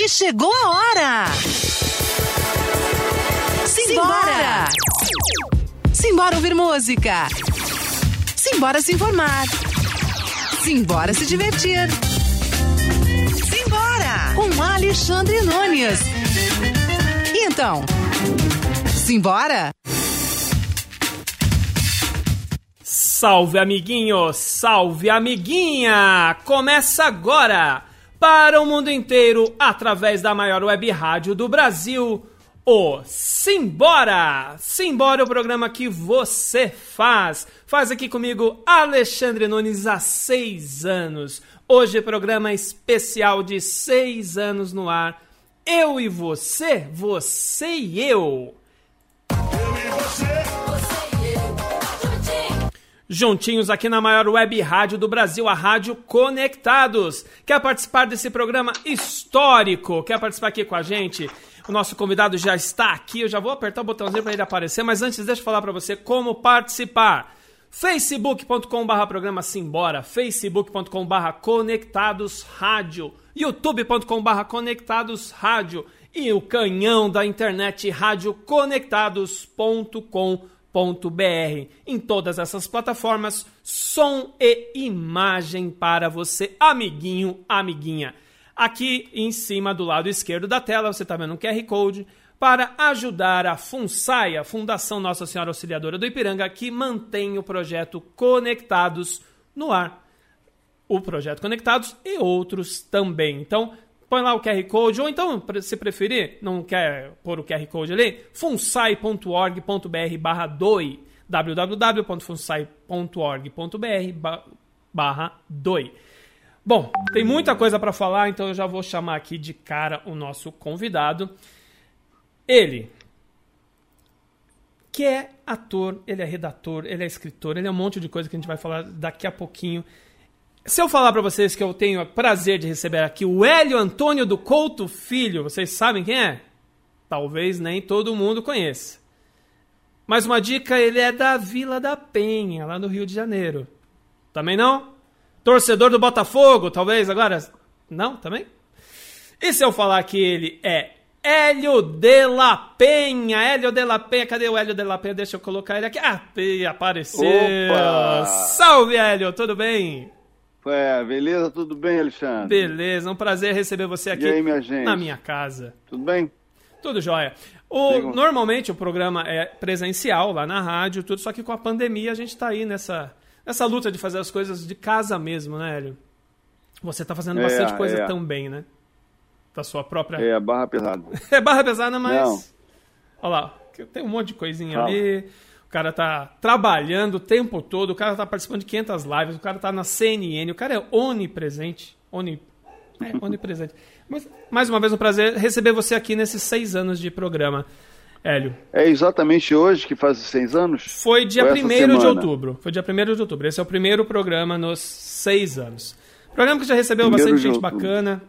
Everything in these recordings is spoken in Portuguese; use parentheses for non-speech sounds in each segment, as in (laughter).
E chegou a hora! Simbora! Simbora ouvir música! Simbora se informar! Simbora se divertir! Simbora! Com Alexandre Nunes! E então, simbora? Salve amiguinho, salve amiguinha! Começa agora para o mundo inteiro através da maior web rádio do Brasil, o Simbora! Simbora é o programa que você faz. Faz aqui comigo Alexandre Nunes há seis anos. Hoje programa especial de seis anos no ar. Eu e você, você e eu. Juntinhos aqui na maior web rádio do Brasil, a Rádio Conectados. Quer participar desse programa histórico? Quer participar aqui com a gente? O nosso convidado já está aqui. Eu já vou apertar o botãozinho para ele aparecer, mas antes deixa eu falar para você como participar. facebook.com/barra programa Simbora, facebook.com/barra Conectados Rádio, youtube.com/barra Conectados Rádio e o canhão da internet radioconectados.com.br br Em todas essas plataformas, som e imagem para você, amiguinho, amiguinha. Aqui em cima do lado esquerdo da tela, você está vendo um QR Code para ajudar a FUNSAI, a Fundação Nossa Senhora Auxiliadora do Ipiranga, que mantém o projeto Conectados no ar. O projeto Conectados e outros também. Então, põe lá o QR Code, ou então, se preferir, não quer pôr o QR Code ali, funsai.org.br barra doi, www.funsai.org.br barra doi. Bom, tem muita coisa para falar, então eu já vou chamar aqui de cara o nosso convidado. Ele, que é ator, ele é redator, ele é escritor, ele é um monte de coisa que a gente vai falar daqui a pouquinho. Se eu falar para vocês que eu tenho o prazer de receber aqui o Hélio Antônio do Couto Filho, vocês sabem quem é? Talvez nem todo mundo conheça. Mas uma dica, ele é da Vila da Penha, lá no Rio de Janeiro. Também não? Torcedor do Botafogo, talvez agora? Não, também? E se eu falar que ele é Hélio de la Penha? Hélio de la Penha, cadê o Hélio de la Penha? Deixa eu colocar ele aqui. Ah, apareceu! Opa! Salve, Hélio, tudo bem? É, beleza? Tudo bem, Alexandre? Beleza, um prazer receber você aqui aí, minha gente? na minha casa. Tudo bem? Tudo jóia. O, normalmente o programa é presencial lá na rádio, tudo, só que com a pandemia a gente está aí nessa, nessa luta de fazer as coisas de casa mesmo, né, Hélio? Você está fazendo bastante é, coisa é. também, né? Da sua própria. É, barra pesada. (laughs) é barra pesada, mas. Não. Olha lá, tem um monte de coisinha ali. O cara tá trabalhando o tempo todo, o cara tá participando de 500 lives, o cara tá na CNN, o cara é onipresente. Oni, é, onipresente. Mas, mais uma vez, um prazer receber você aqui nesses seis anos de programa, Hélio. É exatamente hoje que faz seis anos? Foi dia 1 de outubro. Foi dia 1 de outubro. Esse é o primeiro programa nos seis anos. Programa que já recebeu primeiro bastante gente bacana.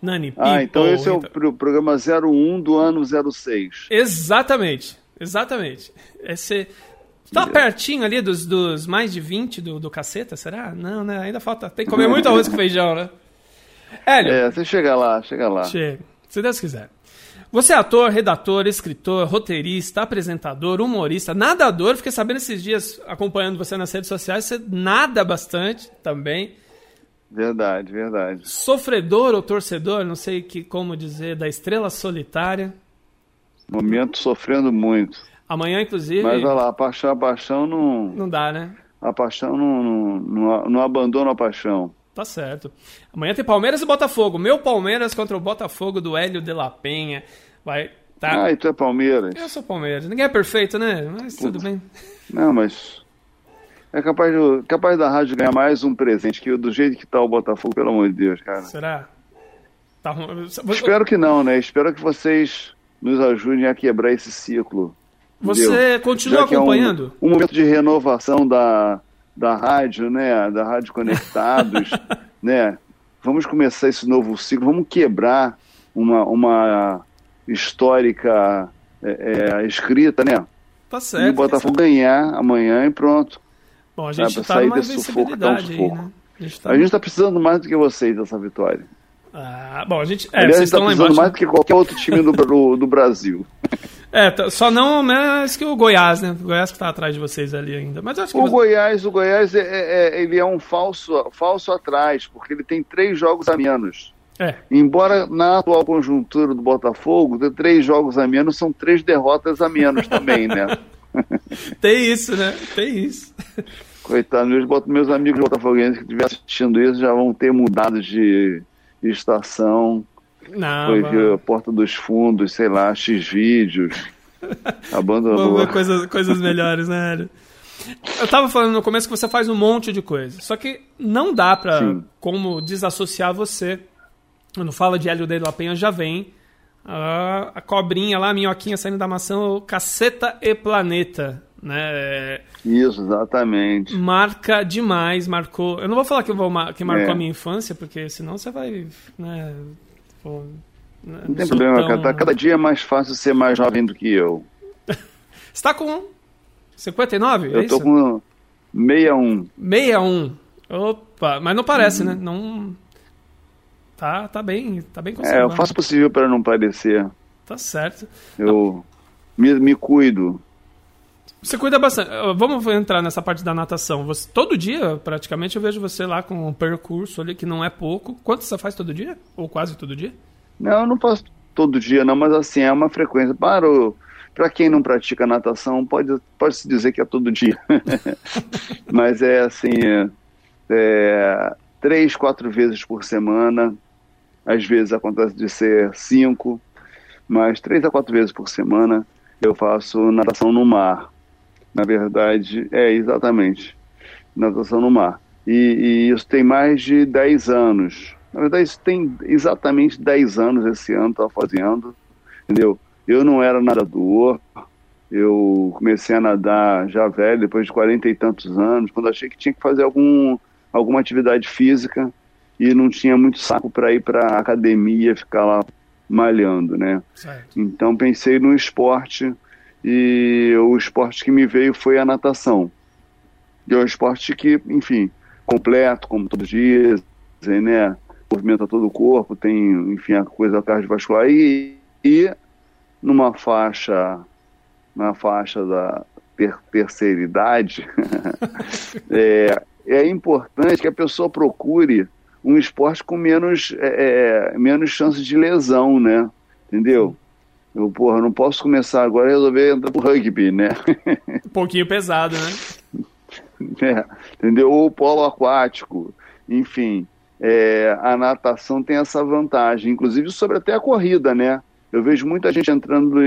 Nani Ah, People, então esse é o então... programa 01 do ano 06. Exatamente. Exatamente. Esse. Tá pertinho ali dos, dos mais de 20 do, do caceta, será? Não, né? Ainda falta. Tem que comer muito arroz com feijão, né? Hélio. É, você chega lá, chega lá. Chega, se Deus quiser. Você é ator, redator, escritor, roteirista, apresentador, humorista, nadador. Fiquei sabendo esses dias, acompanhando você nas redes sociais, você nada bastante também. Verdade, verdade. Sofredor ou torcedor, não sei que, como dizer, da estrela solitária. Momento sofrendo muito. Amanhã, inclusive. Mas olha lá, a paixão, a paixão não. Não dá, né? A paixão não, não, não, não abandona a paixão. Tá certo. Amanhã tem Palmeiras e Botafogo. Meu Palmeiras contra o Botafogo do Hélio de la Penha. Vai. Tá. Ah, e tu é Palmeiras? Eu sou Palmeiras. Ninguém é perfeito, né? Mas tudo bem. Não, mas. É capaz, de, capaz da rádio ganhar mais um presente que do jeito que tá o Botafogo, pelo amor de Deus, cara. Será? Tá... Espero que não, né? Espero que vocês nos ajudem a quebrar esse ciclo. Você entendeu? continua acompanhando? É um, um, momento de renovação da, da rádio, né? Da Rádio Conectados, (laughs) né? Vamos começar esse novo ciclo, vamos quebrar uma, uma histórica é, é, escrita, né? Tá certo. E o Botafogo ganhar amanhã e pronto. Bom, a gente está numa visibilidade aí, né? A gente está tá precisando mais do que vocês dessa vitória. Ah, bom, a gente. É, Aliás, vocês está lá embaixo. mais do que qualquer outro time do, do, do Brasil. (laughs) É, tá- só não mais que o Goiás, né? O Goiás que tá atrás de vocês ali ainda. Mas acho que. O você- Goiás, o Goiás é, é- é- ele é um falso, falso atrás, porque ele tem três jogos a menos. É. Embora na atual conjuntura do Botafogo, ter três jogos a menos são três derrotas a menos também, né? (laughs) Tem isso, né? Tem isso. Coitado, meus, meus amigos botafoguenses que estiverem assistindo isso já vão ter mudado de estação, Não, foi a Porta dos Fundos, sei lá, X vídeos. (laughs) Vamos Abandonou. ver coisas, coisas melhores, né, Hélio? Eu tava falando no começo que você faz um monte de coisa. Só que não dá pra Sim. como desassociar você. Quando fala de Hélio de la Penha, já vem a, a cobrinha lá, a minhoquinha saindo da maçã, o Caceta e Planeta. Né? Isso, exatamente. Marca demais, marcou. Eu não vou falar que, vou, que marcou É. a minha infância, porque senão você vai. Né, pô, né, Não tem problema, tão- cara. Tá cada dia é mais fácil ser mais jovem do que eu. (laughs) Você tá com 59? é Eu tô isso? com 61. 61. Opa, mas não parece, Uhum. né? Não. Tá, tá bem, tá bem É, conservado. eu faço o possível para não parecer. Tá certo. Eu me, me cuido. Você cuida bastante. Ah, Vamos entrar nessa parte da natação. Você, todo dia, praticamente, eu vejo você lá com um percurso ali que não é pouco. Quanto você faz todo dia? Ou quase todo dia? Não, eu não faço todo dia, não, mas assim, é uma frequência. Para, o- pra quem não pratica natação, pode, pode se dizer que é todo dia. (laughs) mas é assim, é, é, três, quatro vezes por semana. Às vezes acontece de ser cinco, mas três a quatro vezes por semana eu faço natação no mar. Na verdade, é exatamente natação no mar. E, e isso tem mais de 10 anos. Na verdade, isso tem exatamente 10 anos esse ano, estava fazendo, entendeu? Eu não era nadador, eu comecei a nadar já velho, depois de 40 e tantos anos, quando achei que tinha que fazer algum, alguma atividade física e não tinha muito saco para ir para academia, ficar lá malhando, né? Certo. Então pensei no esporte e o esporte que me veio foi a natação. E é um esporte que, enfim, completo, como todos dizem, né? Movimenta todo o corpo, tem, enfim, a coisa cardiovascular e, e numa faixa, na faixa da ter, terceira idade, (laughs) é, é importante que a pessoa procure um esporte com menos, é, é, menos chance de lesão, né? Entendeu? Eu, porra, não posso começar agora e resolver entrar pro rugby, né? (laughs) Um pouquinho pesado, né? (laughs) É, entendeu? Ou o polo aquático, enfim. é, a natação tem essa vantagem, inclusive sobre até a corrida, né? Eu vejo muita gente entrando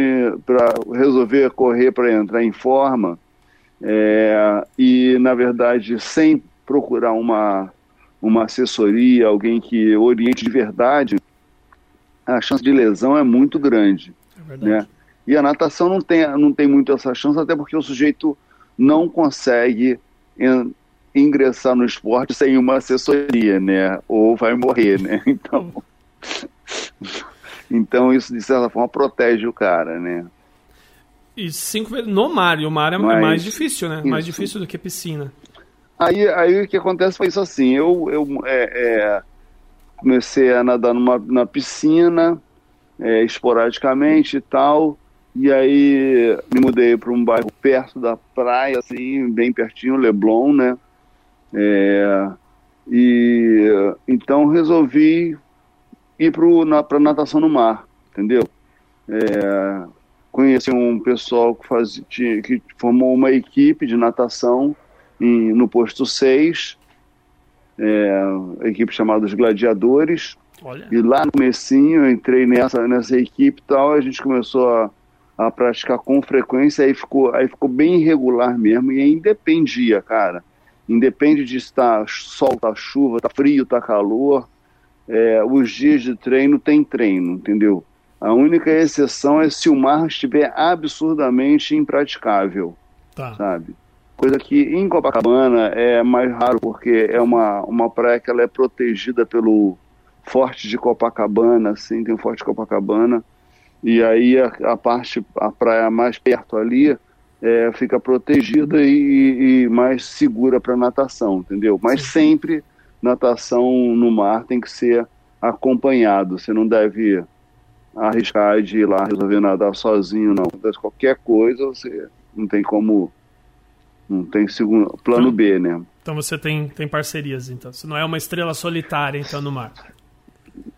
para resolver correr para entrar em forma é, e, na verdade, sem procurar uma, uma assessoria, alguém que oriente de verdade, a chance de lesão é muito grande verdade. né? E a natação não tem, não tem muito essa chance, até porque o sujeito não consegue en- ingressar no esporte sem uma assessoria, né? Ou vai morrer, né? (laughs) Então, então isso de certa forma protege o cara, né? E cinco vezes no mar, e o mar é Mas- mais difícil, né? Mais isso. difícil do que piscina. Aí, aí o que acontece foi isso assim, eu, eu é, é, comecei a nadar numa, na piscina, é, esporadicamente e tal, e aí me mudei para um bairro perto da praia, assim, bem pertinho, Leblon, né? É, e então resolvi ir para natação no mar, entendeu? É, conheci um pessoal que, faz, que formou uma equipe de natação em- no posto 6, é, equipe chamada Os Gladiadores, Olha. e lá no comecinho eu entrei nessa, nessa equipe e tal, a gente começou a, a praticar com frequência, aí ficou, aí ficou bem irregular mesmo, e aí independia, cara. Independe de estar sol, tá chuva, tá frio, tá calor, é, os dias de treino tem treino, entendeu? A única exceção é se o mar estiver absurdamente impraticável Tá. sabe? Coisa que em Copacabana é mais raro porque é uma, uma praia que ela é protegida pelo Forte de Copacabana, assim, tem o Forte de Copacabana, e aí a, a parte, a praia mais perto ali é, fica protegida e, e mais segura para natação, entendeu? Mas sempre natação no mar tem que ser acompanhado. Você não deve arriscar de ir lá resolver nadar sozinho, não. Acontece qualquer coisa, você não tem como. Não tem segundo, plano B, né? Então você tem, tem parcerias, então. Você não é uma estrela solitária, então, no mar.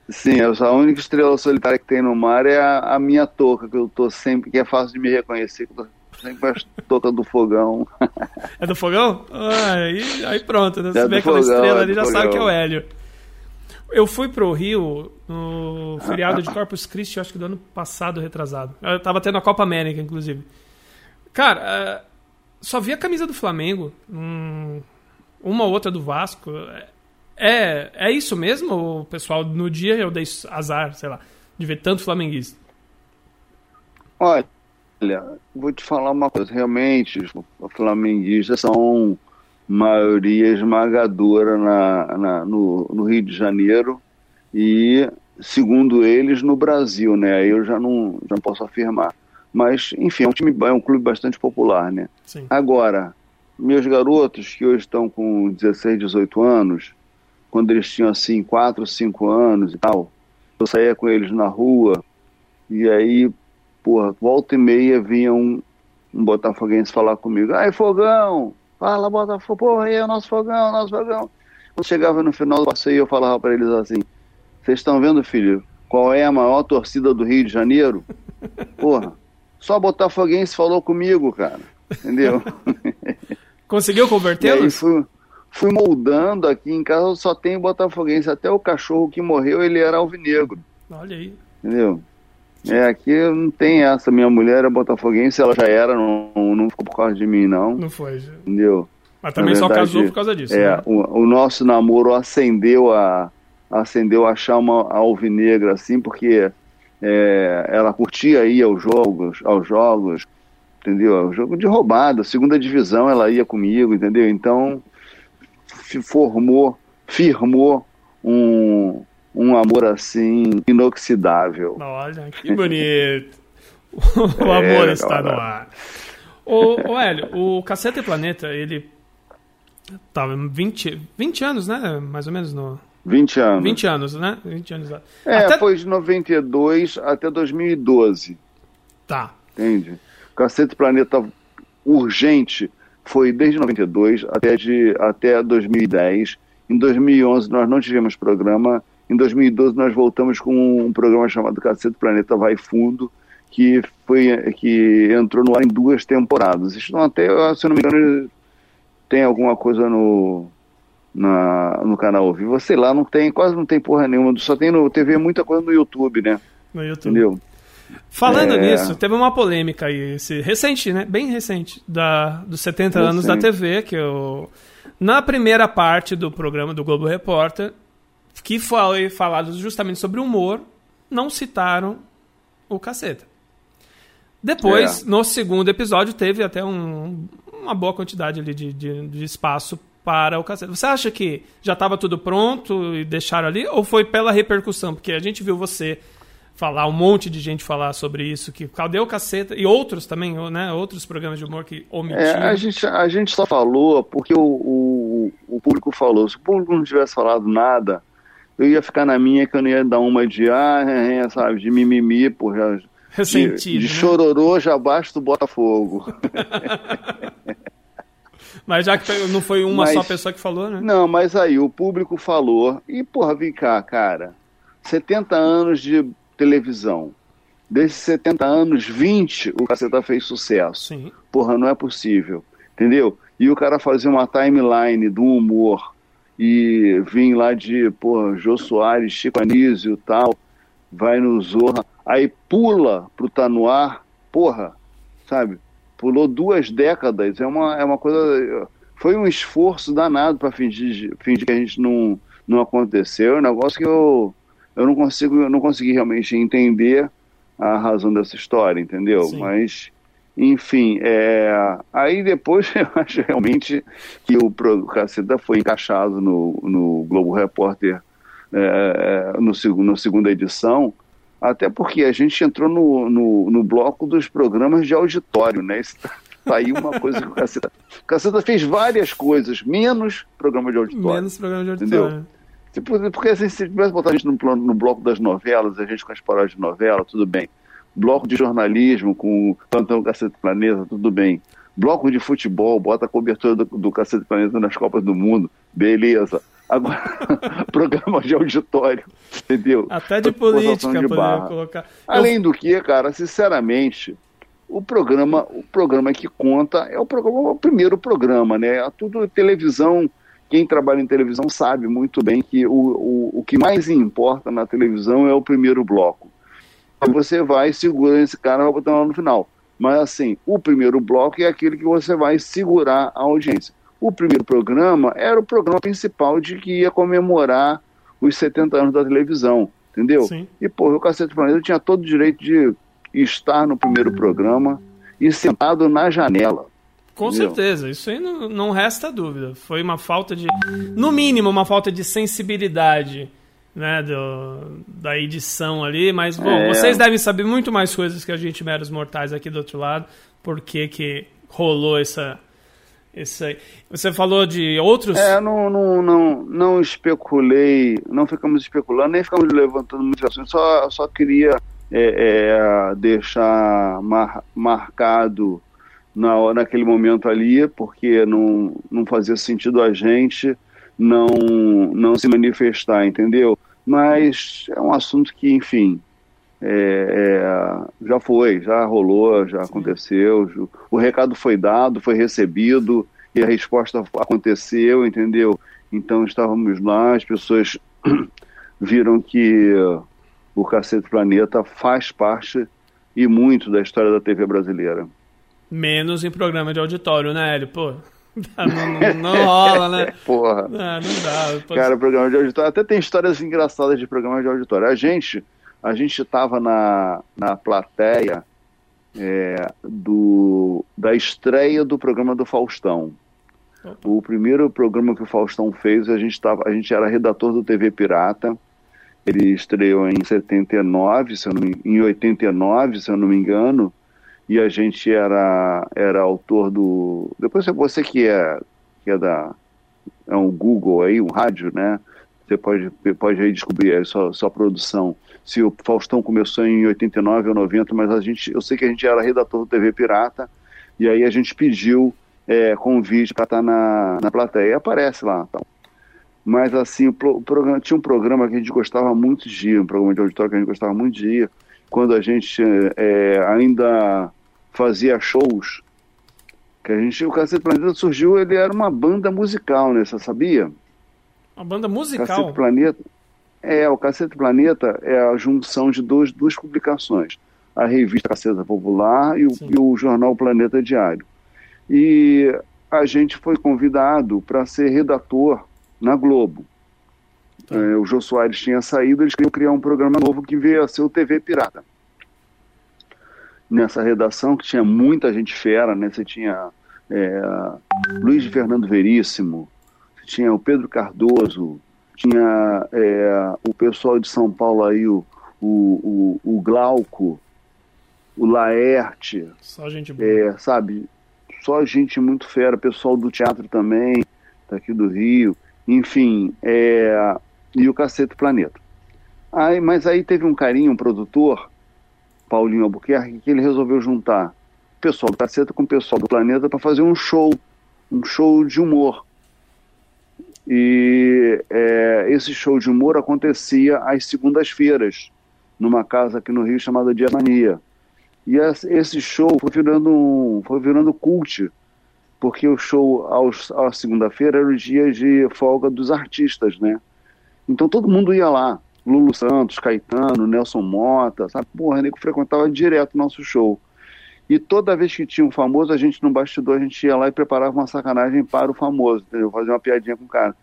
Sim, a única estrela solitária que tem no mar é a, a minha touca, que eu tô sempre, que é fácil de me reconhecer, que eu tô sempre com a touca do fogão. (laughs) É do fogão? Ah, aí, aí pronto, né? Você é vê aquela fogão, estrela é ali, já fogão. sabe que é o Hélio. Eu fui pro Rio no feriado de (laughs) Corpus Christi, acho que do ano passado, retrasado. Eu tava tendo a Copa América, inclusive. Cara, é, só vi a camisa do Flamengo, uma ou outra do Vasco. É, é isso mesmo, o pessoal? No dia eu dei azar, sei lá, de ver tanto flamenguista. Olha, vou te falar uma coisa. Realmente, os flamenguistas são maioria esmagadora na, na no, no, Rio de Janeiro e, segundo eles, no Brasil, né? Aí eu já não, já não posso afirmar. Mas, enfim, é um time, é um clube bastante popular, né? Sim. Agora, meus garotos que hoje estão com 16, 18 anos, quando eles tinham assim 4, 5 anos e tal, eu saía com eles na rua e aí, porra, volta e meia vinha um, um botafoguense falar comigo, ai fogão, fala Botafogo, porra, aí é o nosso fogão, nosso fogão. Quando chegava no final do passeio eu falava para eles assim, vocês estão vendo filho, qual é a maior torcida do Rio de Janeiro? (laughs) Porra, só Botafoguense falou comigo, cara, entendeu? (laughs) Conseguiu convertê-los? Fui moldando aqui em casa, só tem botafoguense. Até o cachorro que morreu, ele era alvinegro. Olha aí. Entendeu? É, aqui não tem essa. Minha mulher é botafoguense, ela já era, não, não ficou por causa de mim, não. Não foi. Entendeu? Mas também verdade, só casou por causa disso. É, né? o, o, nosso namoro acendeu a acendeu a chama alvinegra, assim, porque é, ela curtia ir aos jogos, aos jogos, entendeu? O jogo de roubada, segunda divisão ela ia comigo, entendeu? Então formou, firmou um, um amor assim inoxidável. Olha, (laughs) que bonito. (laughs) o amor é, está no ar. O, o Hélio, o Caceta e Planeta, ele tava 20, 20 anos, né? Mais ou menos no 20 anos. 20 anos, né? 20 anos. É, até... foi de 92 até 2012. Tá. Entende? Caceta e Planeta urgente foi desde 92 até, de, até 2010. Em 2011 nós não tivemos programa. Em 2012 nós voltamos com um programa chamado Cacete Planeta Vai Fundo, que foi que entrou no ar em duas temporadas. Estão até, se não me engano, tem alguma coisa no na, no canal vivo, sei lá, não tem, quase não tem porra nenhuma, só tem no TV muita coisa no YouTube, né? No YouTube. Entendeu? Falando é... nisso, teve uma polêmica aí, esse, recente, né? Bem recente, da, dos 70 recente. anos da TV, que eu. Na primeira parte do programa do Globo Repórter, que foi falado justamente sobre humor, não citaram o caceta. Depois, é. no segundo episódio, teve até um, uma boa quantidade ali de, de, de espaço para o caceta. Você acha que já estava tudo pronto e deixaram ali? Ou foi pela repercussão? Porque a gente viu você falar, um monte de gente falar sobre isso, que cadê o caceta, e outros também, né, outros programas de humor que omitiram. É, a, gente, a gente só falou porque o, o, o, público falou, se o público não tivesse falado nada, eu ia ficar na minha que eu não ia dar uma de, ah, é, é, sabe, de mimimi, porra, Ressentido, de, de né? chororô já basta do Botafogo. (laughs) Mas já que não foi uma mas, só pessoa que falou, né? Não, mas aí o público falou, e porra, vem cá, cara, 70 anos de televisão. Desses 70 anos, 20 o Caceta fez sucesso. Sim. Porra, não é possível. Entendeu? E o cara fazia uma timeline do humor e vim lá de, porra, Jô Soares, Chico Anísio e tal, vai no Zorra, aí pula pro Tá No Ar, porra, sabe? Pulou duas décadas, é uma, é uma coisa... Foi um esforço danado para fingir, fingir que a gente não, não aconteceu, é um negócio que eu eu não consigo, eu não consegui realmente entender a razão dessa história, entendeu? Sim. Mas, enfim, é, aí depois (laughs) eu acho realmente que o, Caceta foi encaixado no, no Globo Repórter é, é no, na segunda edição, até porque a gente entrou no, no, no bloco dos programas de auditório, né? Isso tá, tá aí uma coisa que o Caceta... O Caceta fez várias coisas, menos programa de auditório. Menos programa de auditório. Entendeu? Tipo, porque assim, se tivesse botado a gente no, no bloco das novelas, a gente com as paródias de novela, tudo bem. Bloco de jornalismo com o Plantão Cacete Planeta, tudo bem. Bloco de futebol, bota a cobertura do, do Cacete Planeta nas Copas do Mundo, beleza. Agora, (laughs) programa de auditório, entendeu? Até de política, de colocar. Além Eu... do que, cara, sinceramente, o programa, o programa que conta é o programa, o primeiro programa, né? Tudo televisão quem trabalha em televisão sabe muito bem que o, o, o que mais importa na televisão é o primeiro bloco. Você vai, segura esse cara e vai botar lá no final. Mas assim, o primeiro bloco é aquele que você vai segurar a audiência. O primeiro programa era o programa principal de que ia comemorar os 70 anos da televisão, entendeu? Sim. E, pô, o Cacete Planeta tinha todo o direito de estar no primeiro programa e sentado na janela. Com certeza, isso aí não, não resta dúvida. Foi uma falta de. No mínimo, uma falta de sensibilidade né, do, da edição ali, mas bom, é. vocês devem saber muito mais coisas que a gente, meros mortais aqui do outro lado, por que, que rolou essa. Aí. Você falou de outros. É, não, não, não, não especulei, não ficamos especulando, nem ficamos levantando muitas assuntos, só, só queria é, é, deixar mar, marcado na, naquele momento ali, porque não, não fazia sentido a gente não, não se manifestar, entendeu? Mas é um assunto que, enfim, é, é, já foi, já rolou, já Sim. aconteceu, o recado foi dado, foi recebido e a resposta aconteceu, entendeu? Então estávamos lá, as pessoas (clears throat) viram que o Cacete Planeta faz parte e muito da história da TV brasileira. Menos em programa de auditório, né, Hélio? Pô, (laughs) não, não, não rola, né? (laughs) Porra. Não, ah, não dá. Posso... Cara, programa de auditório. Até tem histórias engraçadas de programa de auditório. A gente, a gente tava na, na plateia é, do, da estreia do programa do Faustão. O primeiro programa que o Faustão fez, a gente, tava, a gente era redator do TV Pirata. Ele estreou em 79, se eu não, em 89, se eu não me engano e a gente era, era autor do. Depois você que é, que é da. É um Google aí, um rádio, né? Você pode, pode aí descobrir a sua, sua produção. Se o Faustão começou em 89 ou 90, mas a gente, eu sei que a gente era redator do TV Pirata, e aí a gente pediu é, convite para estar tá na, na plateia. E aparece lá. Então. Mas assim, o, o programa, tinha um programa que a gente gostava muito de ir, um programa de auditório que a gente gostava muito de ir, quando a gente é, ainda fazia shows, que a gente, o Cacete Planeta surgiu, ele era uma banda musical, né? Você sabia? Uma banda musical? Cacete Planeta, é, o Cacete Planeta é a junção de dois, duas publicações, a revista Caceta Popular e o, e o jornal Planeta Diário. E a gente foi convidado para ser redator na Globo. Tá. É, o Jô Soares tinha saído, eles queriam criar um programa novo que veio a ser o TV Pirata nessa redação, que tinha muita gente fera, né? Você tinha é, Luiz Fernando Veríssimo, tinha o Pedro Cardoso, tinha é, o pessoal de São Paulo aí, o, o, o, o Glauco, o Laerte. Só gente boa. É, sabe? Só gente muito fera, pessoal do teatro também, daqui do Rio, enfim, é, e o Cacete Planeta. Aí, mas aí teve um carinho, um produtor, Paulinho Albuquerque, que ele resolveu juntar o pessoal do Caceta com o pessoal do Planeta para fazer um show, um show de humor. E é, esse show de humor acontecia às segundas-feiras, numa casa aqui no Rio chamada Diamania. E esse show foi virando um, foi virando cult, porque o show aos, à segunda-feira era o dia de folga dos artistas, né? Então todo mundo ia lá. Lulu Santos, Caetano, Nelson Mota, sabe? Porra, nego frequentava direto o nosso show. E toda vez que tinha um famoso, a gente no bastidor, a gente ia lá e preparava uma sacanagem para o famoso, entendeu? Fazia uma piadinha com o cara.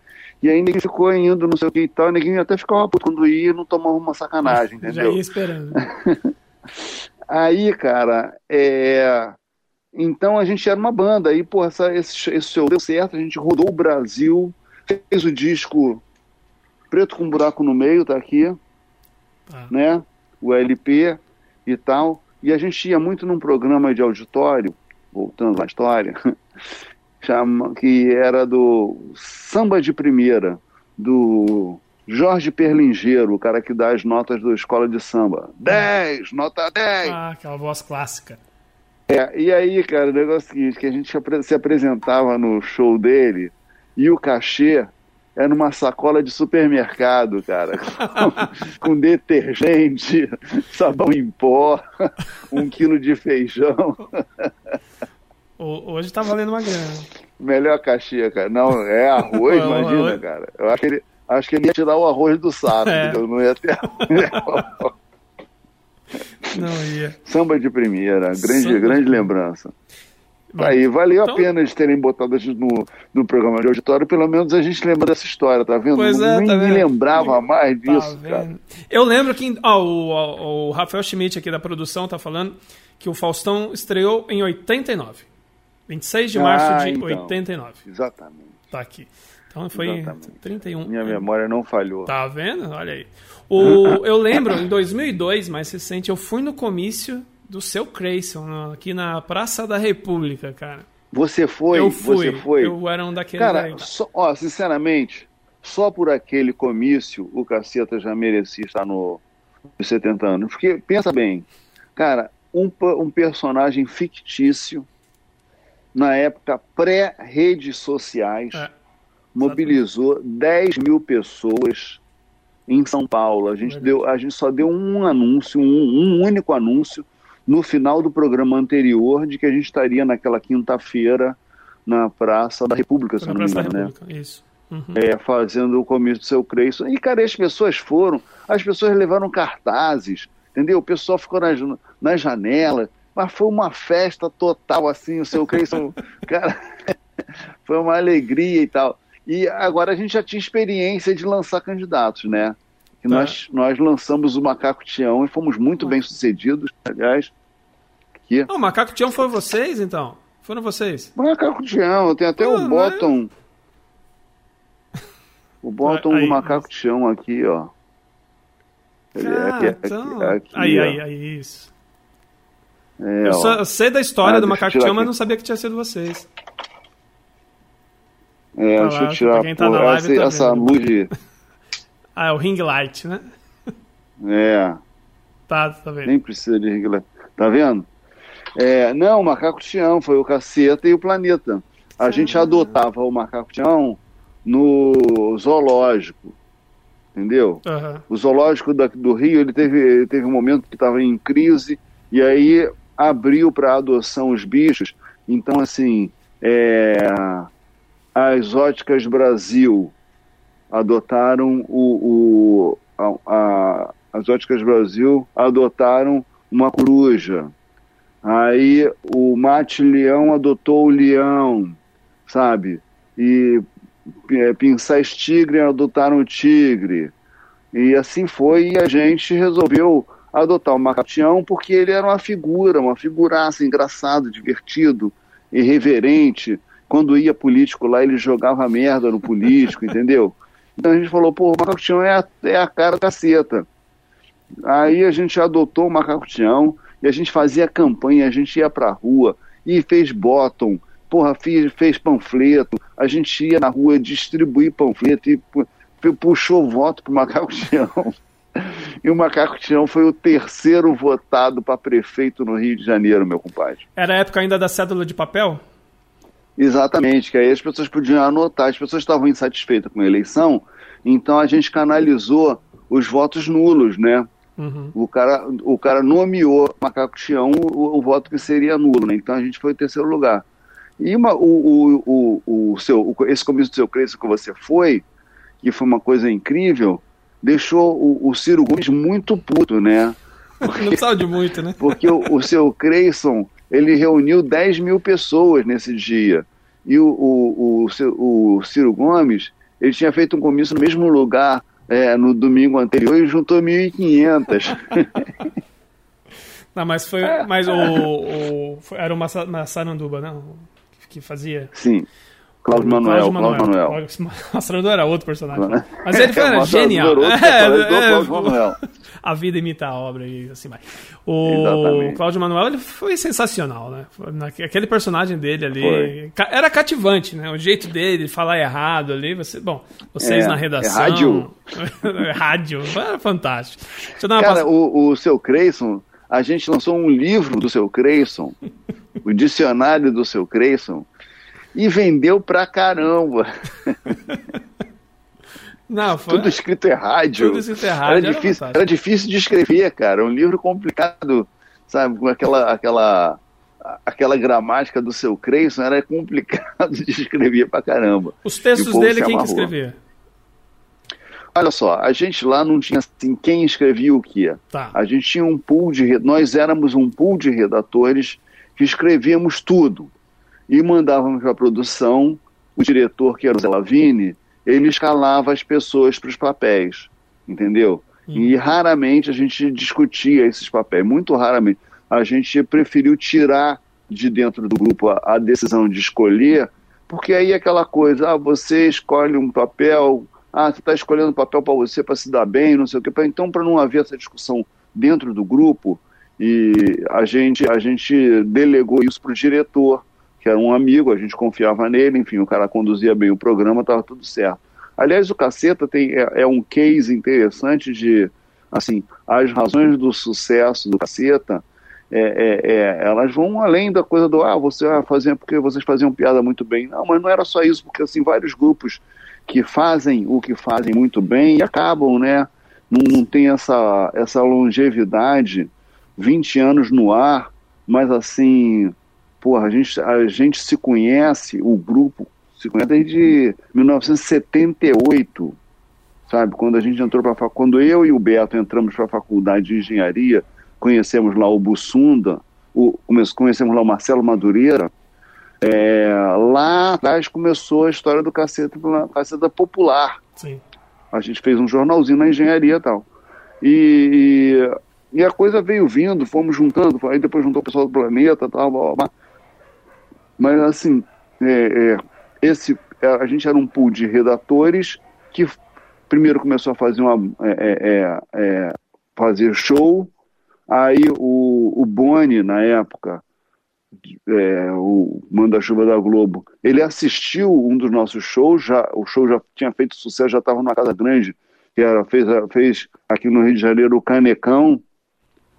E aí ninguém ficou indo, não sei o que e tal, e ninguém até ficava puto quando ia e não tomava uma sacanagem, entendeu? Já ia esperando. (laughs) aí, cara, é... Então a gente era uma banda, aí, pô, essa, esse, esse show deu certo, a gente rodou o Brasil, fez o disco preto com buraco no meio, tá aqui, ah. né? O LP e tal. E a gente ia muito num programa de auditório, voltando à história, (laughs) chama, que era do Samba de Primeira, do Jorge Perlingeiro, o cara que dá as notas da escola de samba. 10, nota 10. Ah, aquela voz clássica. É, e aí, cara, o negócio é o seguinte, que a gente se apresentava no show dele e o cachê era numa sacola de supermercado, cara, com, (laughs) com detergente, sabão em pó, um quilo de feijão. Hoje tá valendo uma grana. Melhor cachê, cara. Não, é arroz, (laughs) imagina, cara. Eu acho que ele, acho que ele ia tirar o arroz do saco, é. eu não ia ter Não ia. Samba de primeira, grande, grande de... lembrança. Aí, valeu então... a pena de terem botado a gente no, no programa de auditório, pelo menos a gente lembra dessa história, tá vendo? Pois é, Nem tá me lembrava mais tá disso, tá cara. Eu lembro que ó, o, o, Rafael Schmidt aqui da produção tá falando que o Faustão estreou em 89. 26 de março ah, de então, 89. Exatamente. Tá aqui. Então foi exatamente. 31. Minha memória não falhou. Tá vendo? Olha aí. O, eu lembro, em 2002, mais recente, eu fui no comício do seu Creyson, aqui na Praça da República, cara. Você foi? Eu fui. Você foi? Eu era um daqueles Cara, aí. Só, ó, sinceramente, só por aquele comício o Caceta já merecia estar no, nos 70 anos. Porque, pensa bem, cara, um, um personagem fictício na época pré-redes sociais, é, mobilizou 10 mil pessoas em São Paulo. A gente, deu, a gente só deu um anúncio, um, um único anúncio, no final do programa anterior, de que a gente estaria naquela quinta-feira na Praça da República, se não me engano, né? Isso. Uhum. É, fazendo o comício do seu Creyson. E, cara, as pessoas foram, as pessoas levaram cartazes, entendeu? O pessoal ficou na, na janela, mas foi uma festa total, assim, o seu Creyson, (laughs) cara, foi uma alegria e tal. E agora a gente já tinha experiência de lançar candidatos, né? E nós, é. nós lançamos o Macaco Tião e fomos muito bem sucedidos, aliás. Aqui. o Macaco Tião foi vocês, então? Foram vocês? Macaco Tião, tem até Pô, o bottom. Mas... O bottom do Macaco Tião aqui, ó. Ele é aqui, então... aqui, aqui, aí, aí, aí, isso. É, eu, só, eu, sei da história ah, do Macaco Tião, mas não sabia que tinha sido vocês. É, tá deixa eu tirar tá live, essa, tá essa luz de... ah, é o ring light, né? É. Tá, tá vendo. Nem precisa de ring light. Tá vendo? É, não, o Macaco Tião foi o Caceta e o Planeta. A gente adotava o Macaco Tião no zoológico, entendeu? Uhum. O zoológico da, do Rio, ele teve, ele teve um momento que estava em crise, e aí abriu para adoção os bichos. Então, assim, é, as óticas Brasil adotaram o, o a, a, as óticas Brasil adotaram uma coruja. Aí o Mate Leão adotou o leão, sabe? E é, Tigre adotaram o tigre. E assim foi, e a gente resolveu adotar o Macapião porque ele era uma figura, uma figuraça, engraçado, divertido, irreverente. Quando ia político lá, ele jogava merda no político, (laughs) entendeu? Então a gente falou, pô, o Macaco é a, é a cara caceta. Aí a gente adotou o Macaco e a gente fazia campanha, a gente ia pra rua e fez bottom, porra, fez, fez panfleto, a gente ia na rua distribuir panfleto e puxou voto pro Macaco (laughs) Tião. E o Macaco Tião foi o terceiro votado para prefeito no Rio de Janeiro, meu compadre. Era a época ainda da cédula de papel? Exatamente, que aí as pessoas podiam anotar, as pessoas estavam insatisfeitas com a eleição, então a gente canalizou os votos nulos, né? Uhum. O, cara, o cara nomeou Macaco Tião o, o, voto que seria nulo, né? Então a gente foi em terceiro lugar. E uma, o, o, o, o seu, o, esse começo do seu Cresce que você foi, que foi uma coisa incrível, deixou o, o Ciro Gomes muito puto, né? Porque, (laughs) Não precisava de muito, né? Porque o, o seu Creyson, ele reuniu 10 mil pessoas nesse dia. E o, o, o, o Ciro Gomes, ele tinha feito um comício no mesmo lugar é, no domingo anterior e juntou 1.500. (laughs) Não, mas foi. Mas o, o, era o Massaranduba, né? Que fazia. Sim. Cláudio Manuel, Cláudio Manuel. Massaranduba (laughs) era outro personagem. Mas ele foi (laughs) é, genial. É, é, Manuel. A vida imita a obra e assim vai. O Cláudio Manuel ele foi sensacional, né? Aquele personagem dele ali foi. era cativante, né? O jeito dele falar errado ali, você, bom, vocês é, na redação, (laughs) é rádio, rádio, era fantástico. Cara, o, o seu Creyson, a gente lançou um livro do seu Creyson, o dicionário do seu Creyson, e vendeu pra caramba. (laughs) Não, foi... Tudo escrito errado. Tudo escrito errado. Era, era difícil, era difícil de escrever, cara. Um livro complicado, sabe? Com aquela, aquela, aquela gramática do seu Creyson era complicado (laughs) de escrever pra caramba. Os textos dele, quem que escrevia? Olha só, a gente lá não tinha assim quem escrevia o que. Tá. A gente tinha um pool de. Nós éramos um pool de redatores que escrevíamos tudo e mandávamos para a produção. O diretor, que era o Zé Lavini, ele escalava as pessoas para os papéis, entendeu? E raramente a gente discutia esses papéis, muito raramente. A gente preferiu tirar de dentro do grupo a, a decisão de escolher, porque aí é aquela coisa, ah, você escolhe um papel, ah, você está escolhendo um papel para você para se dar bem, não sei o quê. Então, para não haver essa discussão dentro do grupo, e a gente, a gente delegou isso para o diretor, que era um amigo, a gente confiava nele, enfim, o cara conduzia bem o programa, estava tudo certo. Aliás, o Caceta tem, é, é, um case interessante de, assim, as razões do sucesso do Caceta, é, é, é, elas vão além da coisa do, ah, você vai fazer porque vocês faziam piada muito bem. Não, mas não era só isso, porque, assim, vários grupos que fazem o que fazem muito bem e acabam, né, não, não tem essa, essa longevidade, 20 anos no ar, mas, assim, porra, a gente, a gente se conhece, o grupo se conhece desde 1978, sabe? Quando a gente entrou para quando eu e o Beto entramos para a faculdade de engenharia, conhecemos lá o Bussunda, o, conhecemos lá o Marcelo Madureira, é, lá atrás começou a história do caceta, caceta popular. Sim. A gente fez um jornalzinho na engenharia e tal. E, e a coisa veio vindo, fomos juntando, aí depois juntou o pessoal do planeta tal, blá, blá, blá. Mas, assim, é, é, esse, é, a gente era um pool de redatores que primeiro começou a fazer, uma, é, é, é fazer show, aí o, o Boni, na época, o Manda-Chuva da Globo, ele assistiu um dos nossos shows, já, o show já tinha feito sucesso, já estava numa casa grande, que era, fez, fez aqui no Rio de Janeiro o Canecão,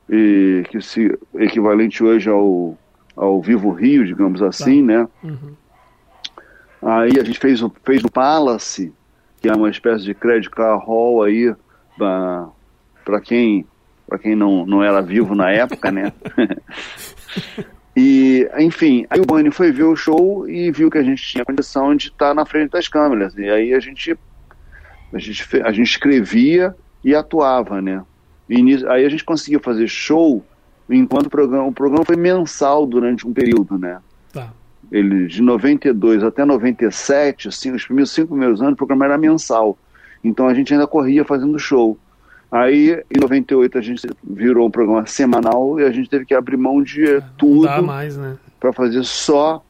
e, que se equivalente hoje ao ao Vivo Rio, digamos assim, tá. né? Uhum. Aí a gente fez, fez o Palace, que é uma espécie de credit card hall aí para quem para quem não, não era vivo na época, né? (laughs) e, enfim, aí o Boni foi ver o show e viu que a gente tinha condição de estar na frente das câmeras. E aí a gente a gente, a gente escrevia e atuava, né? E aí a gente conseguia fazer show enquanto o programa, o programa foi mensal durante um período, né? Tá. Ele, de 92 até 97, assim, os primeiros cinco primeiros anos, o programa era mensal. Então a gente ainda corria fazendo show. Aí, em 98, a gente virou um programa semanal e a gente teve que abrir mão de é, tudo né? para fazer só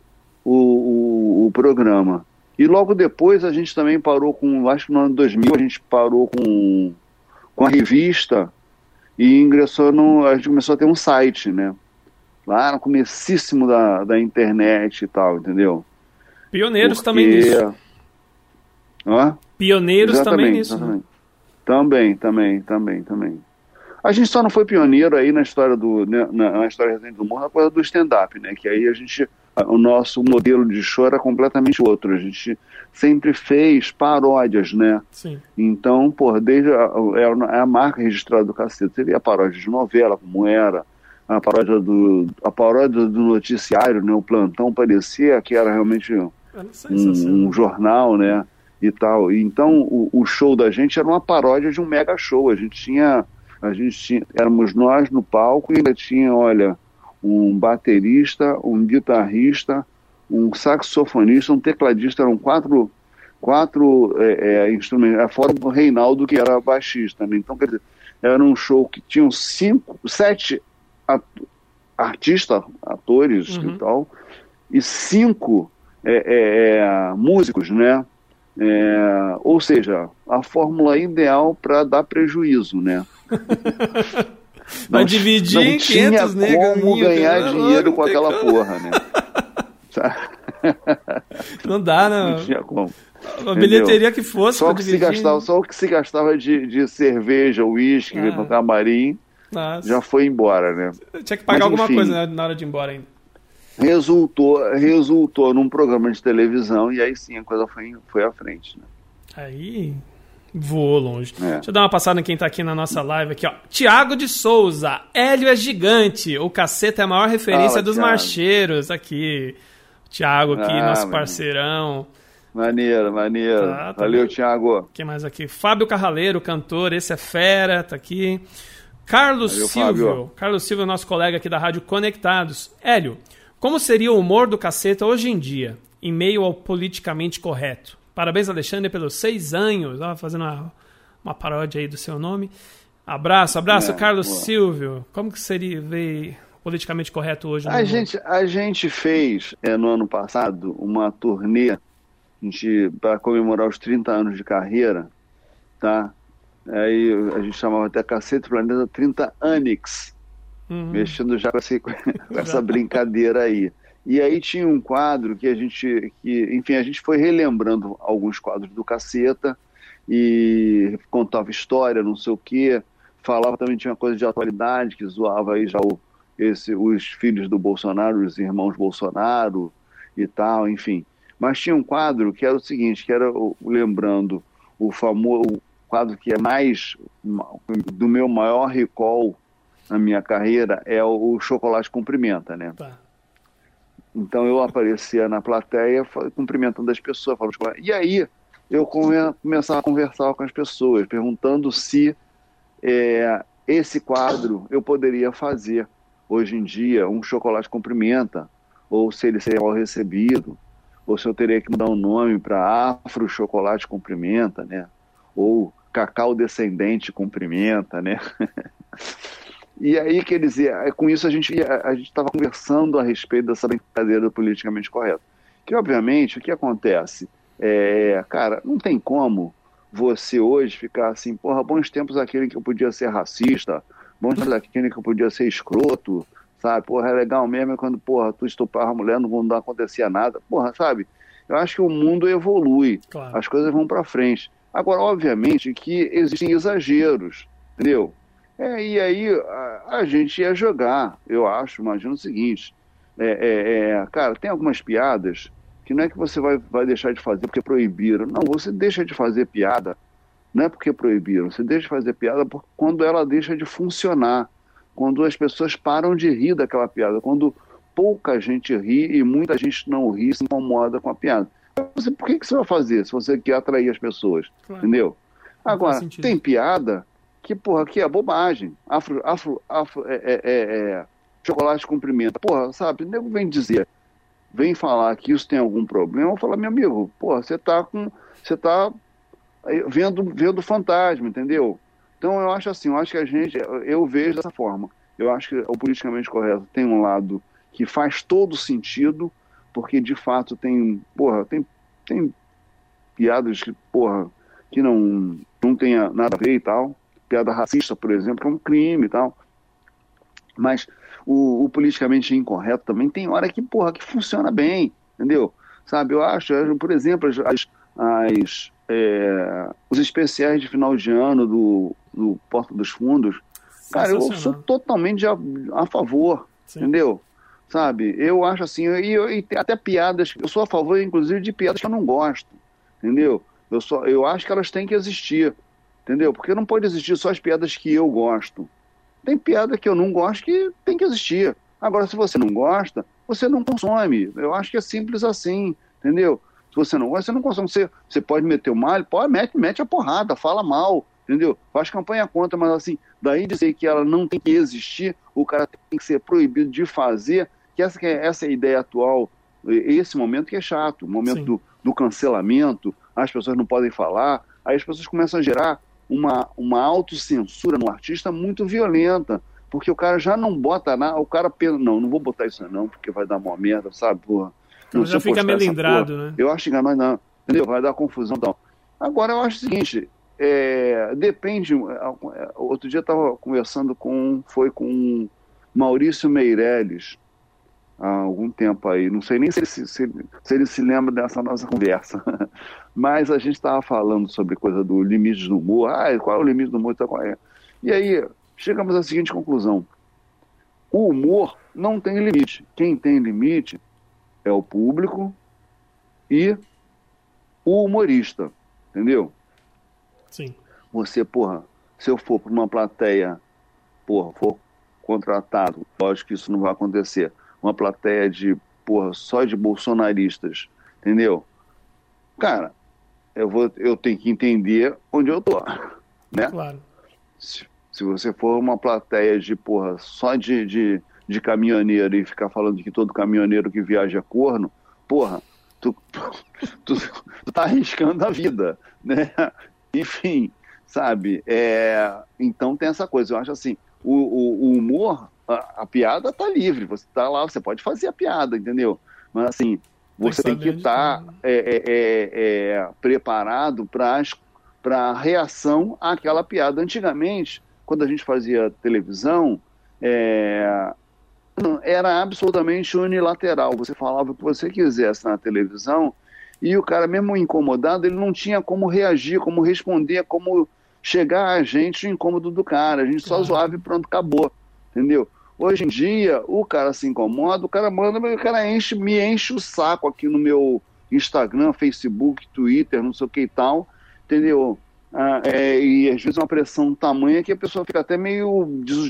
o, o, o, programa. E logo depois a gente também parou com, acho que no ano 2000, a gente parou com, com a revista e ingressou no. A gente começou a ter um site, né? Lá no comecíssimo da, da internet e tal, entendeu? Pioneiros Porque... também nisso. Hã? Pioneiros exatamente, também nisso. Né? Exatamente. Né? Também, também, também, também. A gente só não foi pioneiro aí na história do né, na, história recente do mundo, na coisa do stand-up, né? Que aí a gente o nosso modelo de show era completamente outro. A gente sempre fez paródias, né? Sim. Então, por desde a, é a marca registrada do cacete. Você via a paródia de novela, como era, a paródia do, a paródia do noticiário, né? O plantão parecia que era realmente um, um jornal, né? E tal. Então, o, o, show da gente era uma paródia de um mega show. A gente tinha, a gente tinha, éramos nós no palco e ainda tinha, olha, um baterista, um guitarrista, um saxofonista, um tecladista, eram quatro, quatro é, é, instrumentos, é fora do Reinaldo, que era baixista. Né? Então, quer dizer, era um show que tinham cinco, sete artistas, atores uhum. e tal, e cinco é, é, é músicos, né? Ou seja, a fórmula ideal para dar prejuízo, né? (laughs) Vai dividir não em 500 tinha negros. como ganhar cara. dinheiro Não com aquela porra, né? (laughs) Não dá, Não não. tinha como. A bilheteria que fosse Só que se gastava, só o que se gastava de, de cerveja, uísque, Ah. no camarim, Nossa. já foi embora, né? Tinha que pagar Mas, alguma enfim. coisa né, na hora de ir embora ainda. Resultou, resultou num programa de televisão e aí sim a coisa foi, foi à frente. Né? Aí voou longe. É. Deixa eu dar uma passada em quem tá aqui na nossa live aqui, ó. Tiago de Souza, Hélio é gigante. O caceta é a maior referência Fala, dos Thiago. marcheiros aqui. Tiago aqui, Ah, nosso parceirão. Maneiro, maneiro. Tá, tá Valeu, bom. Thiago. Quem mais aqui? Fábio Carraleiro, cantor, esse é fera, tá aqui. Carlos Valeu, Silvio. Fábio. Carlos Silvio, nosso colega aqui da Rádio Conectados. Hélio, como seria o humor do caceta hoje em dia, em meio ao politicamente correto? Parabéns, Alexandre, pelos seis anos. Ó, fazendo uma, uma paródia aí do seu nome. Abraço, abraço, É, Carlos boa. Silvio. Como que seria ver politicamente correto hoje A mundo? gente, a gente fez é, no ano passado uma turnê para comemorar os 30 anos de carreira, tá? Aí a gente chamava até Cacete Planeta 30 Anix, Uhum. mexendo já com essa, (laughs) com essa brincadeira aí. E aí tinha um quadro que a gente, que, enfim, a gente foi relembrando alguns quadros do Caceta e contava história, não sei o quê, falava também tinha uma coisa de atualidade que zoava aí já o, esse, os filhos do Bolsonaro, os irmãos Bolsonaro e tal, enfim. Mas tinha um quadro que era o seguinte, que era lembrando o famoso quadro que é mais do meu maior recall na minha carreira é o, o chocolate cumprimenta, né? Tá. Então eu aparecia na plateia cumprimentando as pessoas, falando, chocolate. e aí eu come- começava a conversar com as pessoas, perguntando se é, esse quadro eu poderia fazer hoje em dia, um chocolate cumprimenta, ou se ele seria mal recebido, ou se eu teria que mudar o nome para Afro Chocolate Cumprimenta, né? Ou Cacau Descendente Cumprimenta, né? (laughs) E aí, quer dizer, é, com isso a gente a gente estava conversando a respeito dessa brincadeira politicamente correto. Que, obviamente, o que acontece? É, cara, não tem como você hoje ficar assim, porra, bons tempos aquele que eu podia ser racista, bons tempos aquele que eu podia ser escroto, sabe? Porra, é legal mesmo é quando, porra, tu estuprava a mulher, não, não acontecia nada. Porra, sabe? Eu acho que o mundo evolui Claro. as coisas vão para frente. Agora, obviamente que existem exageros, entendeu? É, e aí a, a gente ia jogar, eu acho, imagino o seguinte, é, é, é, cara, tem algumas piadas que não é que você vai, vai deixar de fazer porque proibiram, não, você deixa de fazer piada, não é porque proibiram, você deixa de fazer piada por, quando ela deixa de funcionar, quando as pessoas param de rir daquela piada, quando pouca gente ri e muita gente não ri se incomoda com a piada. Você, por que, que você vai fazer se você quer atrair as pessoas? Claro. Entendeu? Agora, tem piada que, porra, que é bobagem. Afro, afro, afro, é, é, é, é, chocolate cumprimenta. Porra, sabe, o nego vem dizer, vem falar que isso tem algum problema, eu falo, meu amigo, porra, você tá com. Você tá aí vendo, vendo fantasma, entendeu? Então eu acho assim, eu acho que a gente, eu vejo dessa forma. Eu acho que o politicamente correto tem um lado que faz todo sentido, porque de fato tem, porra, tem, tem piadas que, porra, que não, não tenha nada a ver e tal. Piada racista, por exemplo, é um crime e tal. Mas o, o politicamente incorreto também tem hora que, porra, que funciona bem, entendeu? Sabe, eu acho, por exemplo, as, as, é, os especiais de final de ano do, do Porta dos Fundos, cara, eu sou totalmente a, a favor, Sim. entendeu? Sabe, eu acho assim, e, e até piadas, eu sou a favor, inclusive, de piadas que eu não gosto, entendeu? Eu, só, eu acho que elas têm que existir, entendeu? Porque não pode existir só as piadas que eu gosto. Tem piada que eu não gosto que tem que existir. Agora, se você não gosta, você não consome. Eu acho que é simples assim, entendeu? Se você não gosta, você não consome. Você, você pode meter o mal, pode, mete, mete a porrada, fala mal, entendeu? Faz campanha contra, mas assim, daí dizer que ela não tem que existir, o cara tem que ser proibido de fazer, que essa, que é, essa é a ideia atual, esse momento que é chato, o momento do, do cancelamento, as pessoas não podem falar, aí as pessoas começam a gerar uma, uma autocensura no artista muito violenta, porque o cara já não bota nada, o cara pensa, não, não vou botar isso não, porque vai dar uma merda, sabe, porra. Então já eu fica melindrado, porra, né? Eu acho que não, não, entendeu? Vai dar confusão, então. Agora eu acho o seguinte, é, depende. Outro dia estava conversando com. Foi com Maurício Meirelles, há algum tempo aí. Não sei nem se, se, se, ele se lembra dessa nossa conversa. (laughs) Mas a gente estava falando sobre coisa do limite do humor. Ah, qual é o limite do humor? Qual é? E aí chegamos à seguinte conclusão: o humor não tem limite. Quem tem limite é o público e o humorista, entendeu? Sim. Você, porra, se eu for para uma plateia, porra, for contratado, lógico que isso não vai acontecer, uma plateia de, porra, só de bolsonaristas, entendeu? Cara, eu, vou, eu tenho que entender onde eu tô, né? Claro. Se, se você for uma plateia de, porra, só de, de, de caminhoneiro e ficar falando que todo caminhoneiro que viaja é corno, porra, tu, (laughs) tu, tu tá arriscando a vida, né? (laughs) Enfim, sabe? É, então tem essa coisa. Eu acho assim, o, o, o humor, a, a, piada tá livre. Você tá lá, você pode fazer a piada, entendeu? Mas assim, você tem, que estar tá, é, é, é, é, preparado para a reação àquela piada. Antigamente, quando a gente fazia televisão, é, era absolutamente unilateral. Você falava o que você quisesse na televisão e o cara, mesmo incomodado, ele não tinha como reagir, como responder, como chegar a gente o incômodo do cara. A gente só zoava e pronto, acabou. Entendeu? Hoje em dia, o cara se incomoda, o cara manda, o cara enche, me enche o saco aqui no meu Instagram, Facebook, Twitter, não sei o que e tal, entendeu? Ah, é, e às vezes uma pressão tamanha que a pessoa fica até meio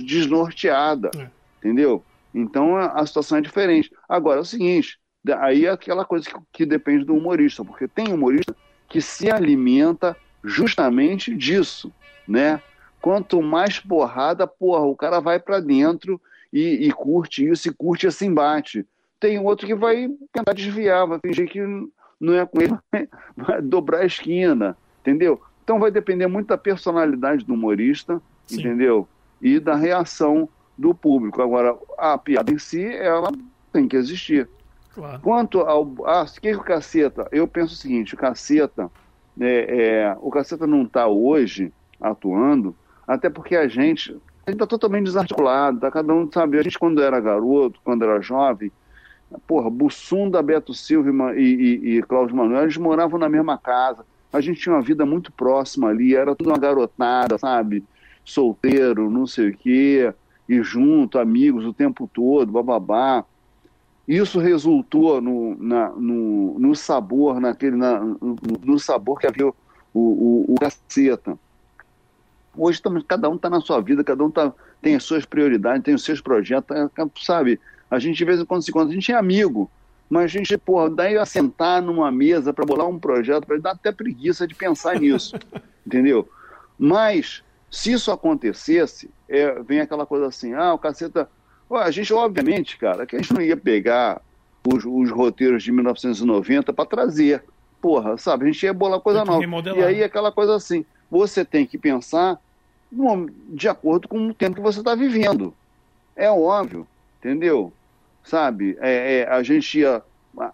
desnorteada, é. entendeu? Então a, a, situação é diferente. Agora é o seguinte, aí é aquela coisa que, que depende do humorista, porque tem humorista que se alimenta justamente disso, né? Quanto mais porrada, porra, o cara vai para dentro e, e, curte isso, e curte esse embate. Tem outro que vai tentar desviar, vai fingir que não é com ele, (laughs) vai, dobrar a esquina, entendeu? Então vai depender muito da personalidade do humorista, Sim. entendeu? E da reação do público. Agora, a piada em si, ela tem que existir. Claro. Quanto ao. Ah, o que é o caceta? Eu penso o seguinte: o caceta. É, é, o caceta não está hoje atuando, até porque a gente. Gente está totalmente desarticulado, tá? Cada um sabe. A gente, quando era garoto, quando era jovem, porra, Bussunda, Beto Silva e, e, e Cláudio Manuel, eles moravam na mesma casa a gente tinha uma vida muito próxima ali, era tudo uma garotada, sabe? Solteiro, não sei o quê, e junto, amigos o tempo todo, bababá. Isso resultou no, na, no, no sabor, naquele, na, no, no, sabor que havia o, o, o caceta. Hoje estamos, cada um está na sua vida, cada um tá, tem as suas prioridades, tem os seus projetos, sabe? A gente de vez em quando se encontra, a gente é amigo, mas a gente, porra, daí a sentar numa mesa para bolar um projeto, para dar até preguiça de pensar nisso, (laughs) entendeu? Mas, se isso acontecesse, é, vem aquela coisa assim, ah, o caceta... A gente, obviamente, cara, que a gente não ia pegar os, os roteiros de 1990 para trazer, porra, sabe? A gente ia bolar coisa nova. Remodelar. E aí aquela coisa assim, você tem que pensar de acordo com o tempo que você está vivendo. É óbvio, entendeu? sabe? É, é, a gente ia.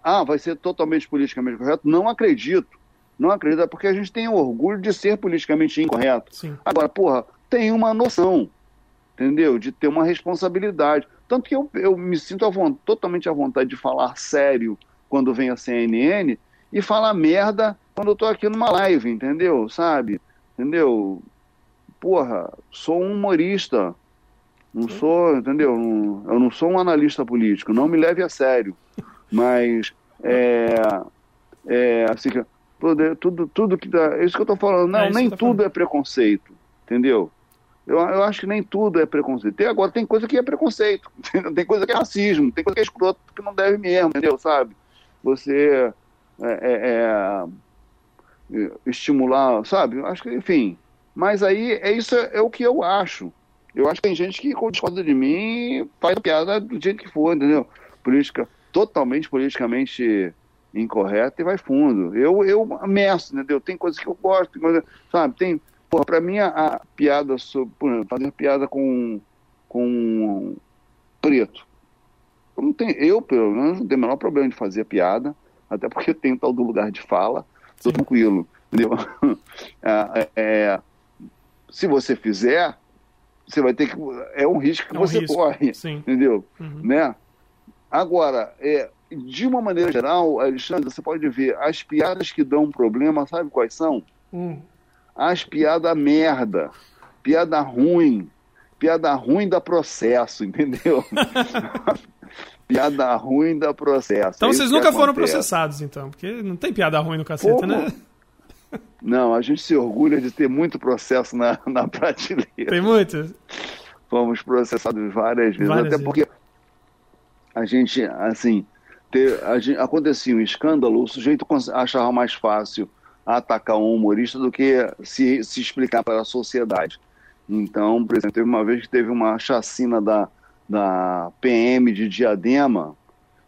Ah, vai ser totalmente politicamente correto? Não acredito. Não acredito, é porque a gente tem o orgulho de ser politicamente incorreto. Sim. Agora, porra, tem uma noção, entendeu? De ter uma responsabilidade. Tanto que eu, eu me sinto à vontade, totalmente à vontade de falar sério quando vem a CNN e falar merda quando eu tô aqui numa live, entendeu? Sabe? Entendeu? Porra, sou um humorista, não sou, entendeu? Não, eu não sou um analista político, não me leve a sério. Mas é, é assim, tudo, tudo que. É isso que eu estou falando. Não, é nem tá tudo falando. é preconceito, entendeu? Eu, eu acho que nem tudo é preconceito. Tem, agora tem coisa que é preconceito, (laughs) tem coisa que é racismo, tem coisa que é escroto que não deve mesmo, entendeu? Sabe? Você é, é, é, estimular, sabe? Acho que, enfim. Mas aí é isso é, é o que eu acho. Eu acho que tem gente que discorda de mim faz piada do jeito que for, entendeu? Política, totalmente politicamente incorreta e vai fundo. Eu, eu ameaço, entendeu? Tem coisas que eu gosto, tem coisa, sabe? Tem, porra, pra mim a, a piada sobre, por exemplo, fazer piada com, com preto. Eu, não tenho, eu, pelo menos, não tenho o menor problema de fazer piada, até porque tenho tal do lugar de fala, tô tranquilo. Entendeu? É, (laughs) é, se você fizer, você vai ter que. É um risco que É um você risco, corre. sim. Entendeu? Uhum. Né? Agora, é, de uma maneira geral, Alexandre, você pode ver, as piadas que dão problema, sabe quais são? Hum. As piadas merda, piada ruim, piada ruim da processo, (laughs) entendeu? (laughs) piada ruim da processo. Então É vocês nunca foram processados, então, porque não tem piada ruim no cacete, né? Não, a gente se orgulha de ter muito processo na, (laughs) na prateleira. Tem muito? Fomos processados várias vezes, Várias até porque a gente, assim, ter, a gente, acontecia um escândalo, o sujeito achava mais fácil atacar um humorista do que se, se explicar para a sociedade. Então, por exemplo, teve uma vez que teve uma chacina da, da PM de Diadema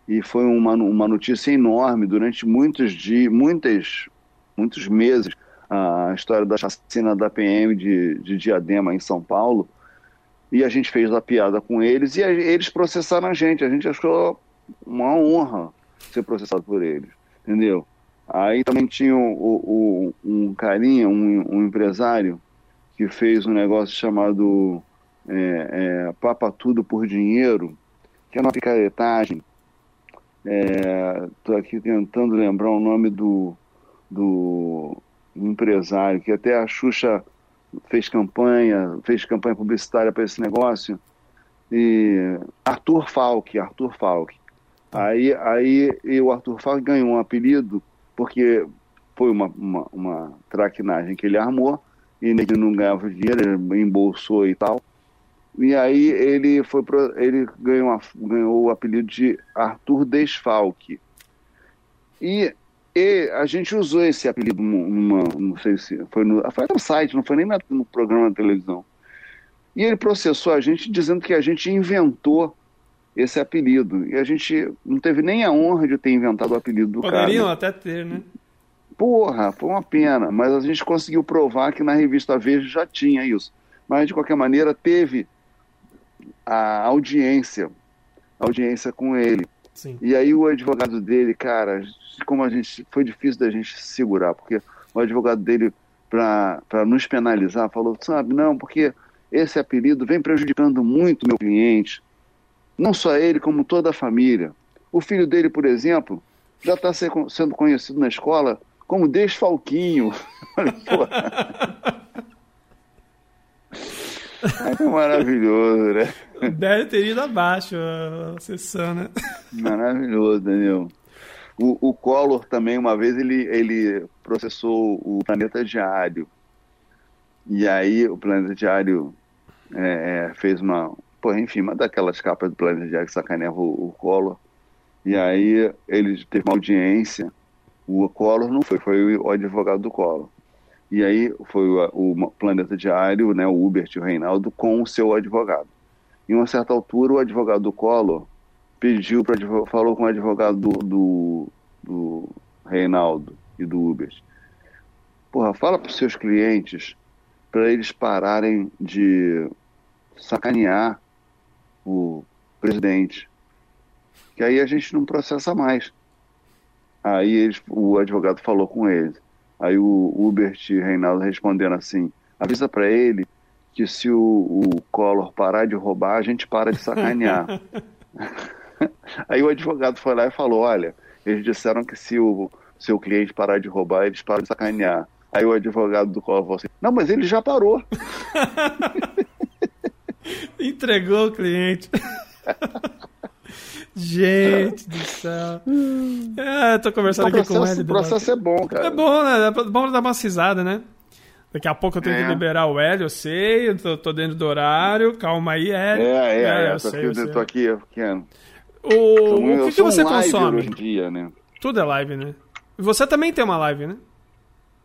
e foi uma, uma notícia enorme durante muitos dias, muitas, muitos meses, a história da chacina da PM de, de Diadema em São Paulo e a gente fez a piada com eles e a- eles processaram a gente. A gente achou uma honra ser processado por eles, entendeu? Aí também tinha o, o- um carinha, um, um empresário, que fez um negócio chamado é, é, Papa Tudo por Dinheiro, que é uma picaretagem. Estou aqui tentando lembrar o nome do, do empresário, que até a Xuxa fez campanha, fez campanha publicitária para esse negócio. E Arthur Falck, Arthur Falck. Aí, aí e o Arthur Falck ganhou um apelido porque foi uma, uma, uma traquinagem que ele armou e ele não ganhava dinheiro, ele embolsou e tal. E aí ele foi pro, ele ganhou, ganhou o apelido de Arthur Desfalque. E, e a gente usou esse apelido numa, não sei se foi no, foi no site, não foi nem no programa de televisão. E ele processou a gente dizendo que a gente inventou esse apelido. E a gente não teve nem a honra de ter inventado o apelido do Poderiam cara. até ter, né? Porra, foi uma pena, mas a gente conseguiu provar que na revista Veja já tinha isso. Mas de qualquer maneira teve a audiência, audiência com ele. Sim. E aí o advogado dele, cara, como a gente foi difícil da gente se segurar, porque o advogado dele para nos penalizar falou, sabe, não, porque esse apelido vem prejudicando muito meu cliente, não só ele, como toda a família. O filho dele, por exemplo, já está sendo conhecido na escola como Desfalquinho. (laughs) (laughs) (laughs) É maravilhoso, né? Deve ter ido abaixo a sessão, né? Maravilhoso, Daniel. O, o Collor também, uma vez, ele, ele processou o Planeta Diário. E aí o Planeta Diário é, é, fez uma. Pô, enfim, uma daquelas capas do Planeta Diário que sacaneava o, o Collor. E aí ele teve uma audiência. O Collor não foi, foi o advogado do Collor. E aí foi o, o Planeta Diário, né, o Hubert e o Reinaldo, com o seu advogado. Em uma certa altura, o advogado do Collor pediu para falou com o advogado do, do, do Reinaldo e do Hubert. Porra, fala para os seus clientes para eles pararem de sacanear o presidente. Que aí a gente não processa mais. Aí eles, o advogado falou com eles. Aí o Hubert e Reinaldo respondendo assim: avisa para ele que se o, o Collor parar de roubar, a gente para de sacanear. (laughs) Aí o advogado foi lá e falou: olha, eles disseram que se o seu cliente parar de roubar, eles param de sacanear. Aí o advogado do Collor falou assim: não, mas ele já parou. (laughs) Entregou o cliente. (laughs) Gente do céu. É, tô conversando Então, o aqui com processo, ele. o processo é bom, cara. É bom, né? É bom dar uma cisada, né? Daqui a pouco eu tenho É. que liberar o Hélio, eu sei, eu tô, tô dentro do horário. Calma aí, Hélio. É, é, é. eu tô, sei, aqui, eu tô aqui, pequeno. O, Eu o que, que um você live consome? Hoje em dia, né? Tudo é live, né? Você também tem uma live, né?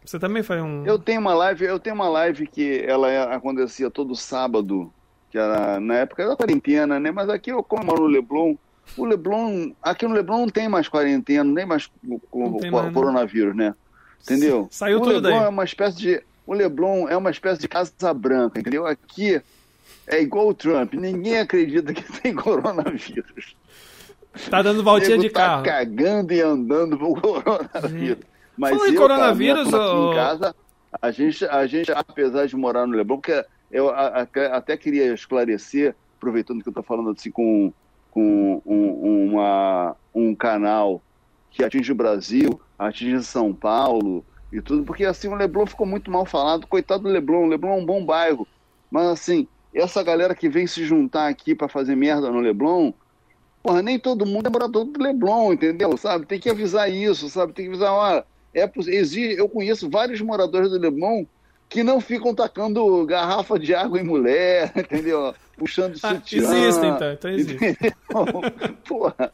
Você também faz um. Eu tenho uma live, eu tenho uma live que ela é- acontecia todo sábado, que era na época da quarentena, né? Mas aqui eu como eu no Leblon, o Leblon, aqui no Leblon não tem mais quarentena, nem mais o, o- mais, né? coronavírus, né? Entendeu? Saiu o tudo Leblon daí. é uma espécie de o Leblon é uma espécie de casa branca, entendeu? Aqui é igual o Trump, ninguém acredita que (laughs) tem coronavírus. Tá dando voltinha de tá carro. cagando e andando pro coronavírus. Mas Falando em eu, coronavírus, cara, aqui em casa, a gente, a gente, apesar de morar no Leblon, porque eu até queria esclarecer, aproveitando que eu estou falando assim com, com um, uma, um canal que atinge o Brasil, atinge São Paulo e tudo, porque assim o Leblon ficou muito mal falado, coitado do Leblon, o Leblon é um bom bairro, mas assim, essa galera que vem se juntar aqui para fazer merda no Leblon, porra, nem todo mundo é morador do Leblon, entendeu? Sabe? Tem que avisar isso, sabe? Tem que avisar, ó, é, poss- exi- eu conheço vários moradores do Leblon que não ficam tacando garrafa de água em mulher, (laughs) entendeu? Puxando Ah, sutiã. existe, então, então existe. Entendeu? (laughs) Porra,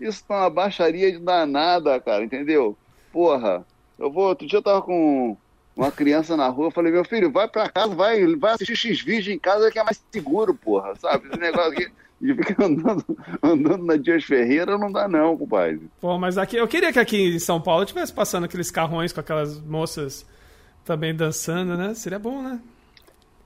isso tá uma baixaria de danada, cara, entendeu? Porra, eu vou. Outro dia eu tava com uma criança na rua, eu falei, meu filho, vai pra casa, vai, vai assistir X-Vídeo em casa que é mais seguro, porra, sabe? Esse negócio aqui de ficar andando, andando na Dias Ferreira não dá, não, compadre. Pô, mas aqui, eu queria que aqui em São Paulo tivesse passando aqueles carrões com aquelas moças também dançando, né? Seria bom, né?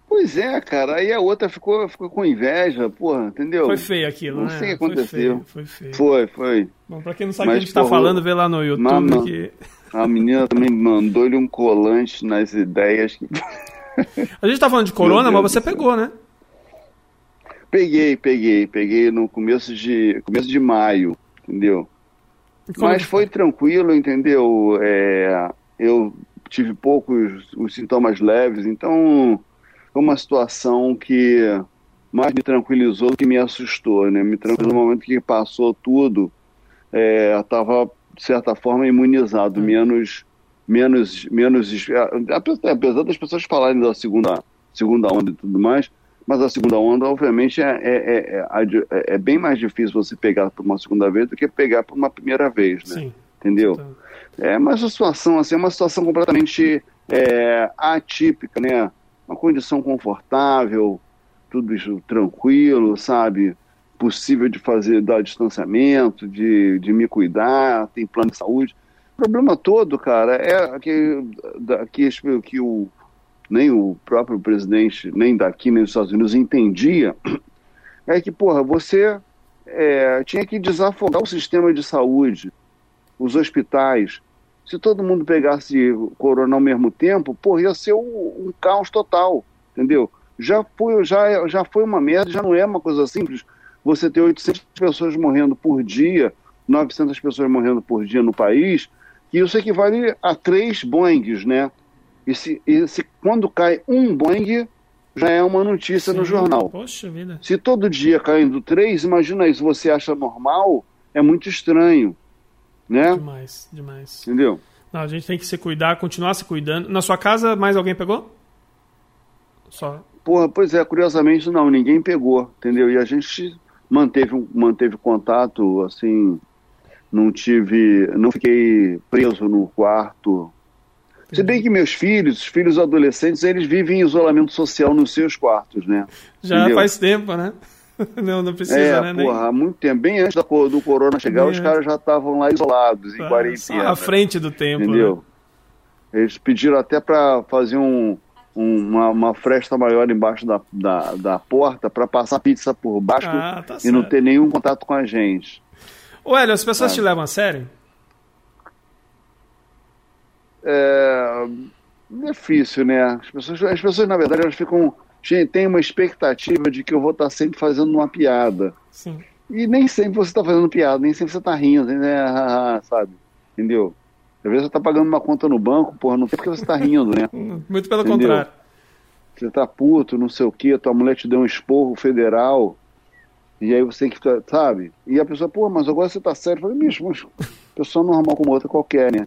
Pois é, cara, aí a outra ficou, ficou com inveja, porra, entendeu? Foi feio aquilo, Não né? sei o que Foi aconteceu. feio, Foi feio. Foi, foi. Bom, pra quem não sabe o que a gente tá pô, falando, vê lá no YouTube Mama. que... A menina também mandou-lhe um colante nas ideias. (laughs) A gente tá falando de corona, mas você pegou, né? Peguei, peguei, peguei no começo de começo de maio, entendeu? Mas foi tranquilo, entendeu? É, eu tive poucos os sintomas leves, então foi uma situação que mais me tranquilizou do que me assustou, né? Me tranquilizou no momento que passou tudo, é, estava de certa forma imunizado, menos menos menos apesar apesar das pessoas falarem da segunda segunda onda e tudo mais, mas a segunda onda, obviamente, é, é, é, é, é bem mais difícil você pegar por uma segunda vez do que pegar por uma primeira vez, né? Sim. Entendeu? É, mas a situação, assim, é uma situação completamente é, atípica, né? Uma condição confortável, tudo isso tranquilo, sabe? Possível de fazer, dar distanciamento, de, de me cuidar, tem plano de saúde. O problema todo, cara, é que, que, que o, nem o próprio presidente, nem daqui, nem dos Estados Unidos entendia, é que, porra, você é, tinha que desafogar o sistema de saúde, os hospitais. Se todo mundo pegasse corona ao mesmo tempo, porra, ia ser um, um caos total, entendeu? Já foi, já, já foi uma merda, já não é uma coisa simples você ter 800 pessoas morrendo por dia, 900 pessoas morrendo por dia no país, que isso equivale a três Boeings, né? E se, e se quando cai um Boeing, já é uma notícia no sim. jornal. Poxa vida. Se todo dia caindo três, imagina isso, você acha normal, é muito estranho, né? Demais, demais. Entendeu? Não, a gente tem que se cuidar, continuar se cuidando. Na sua casa, mais alguém pegou? Só. Porra, pois é, curiosamente não, ninguém pegou, entendeu? E a gente manteve, manteve contato, assim, não tive, não fiquei preso no quarto. Se bem que meus filhos, os filhos adolescentes, eles vivem em isolamento social nos seus quartos, né? Já Entendeu? faz tempo, né? (laughs) Não, não precisa, é, né? Nem- porra, há muito tempo, bem antes da do corona chegar, É. os caras já estavam lá isolados, em Só quarentena. à frente do tempo, Entendeu? né? Eles pediram até para fazer um, um- uma, uma fresta maior embaixo da, da, da porta para passar pizza por baixo Ah, tá e não ter nenhum contato com a gente. Ô, Hélio, as pessoas Ah. te levam a sério? É difícil, né? As pessoas, as pessoas na verdade, elas ficam. Tem uma expectativa de que eu vou estar sempre fazendo uma piada. Sim. E nem sempre você está fazendo piada, nem sempre você está rindo, né? (laughs) Ah, ah, sabe? Entendeu? Às vezes você está pagando uma conta no banco, porra, não tem porque você está rindo, né? (laughs) Muito pelo Entendeu? contrário. você tá puto, não sei o que, tua mulher te deu um esporro federal, e aí você tem que ficar, sabe? E a pessoa, pô, mas agora você tá sério. Eu falei, bicho, mas (laughs) pessoa normal como outra qualquer, né?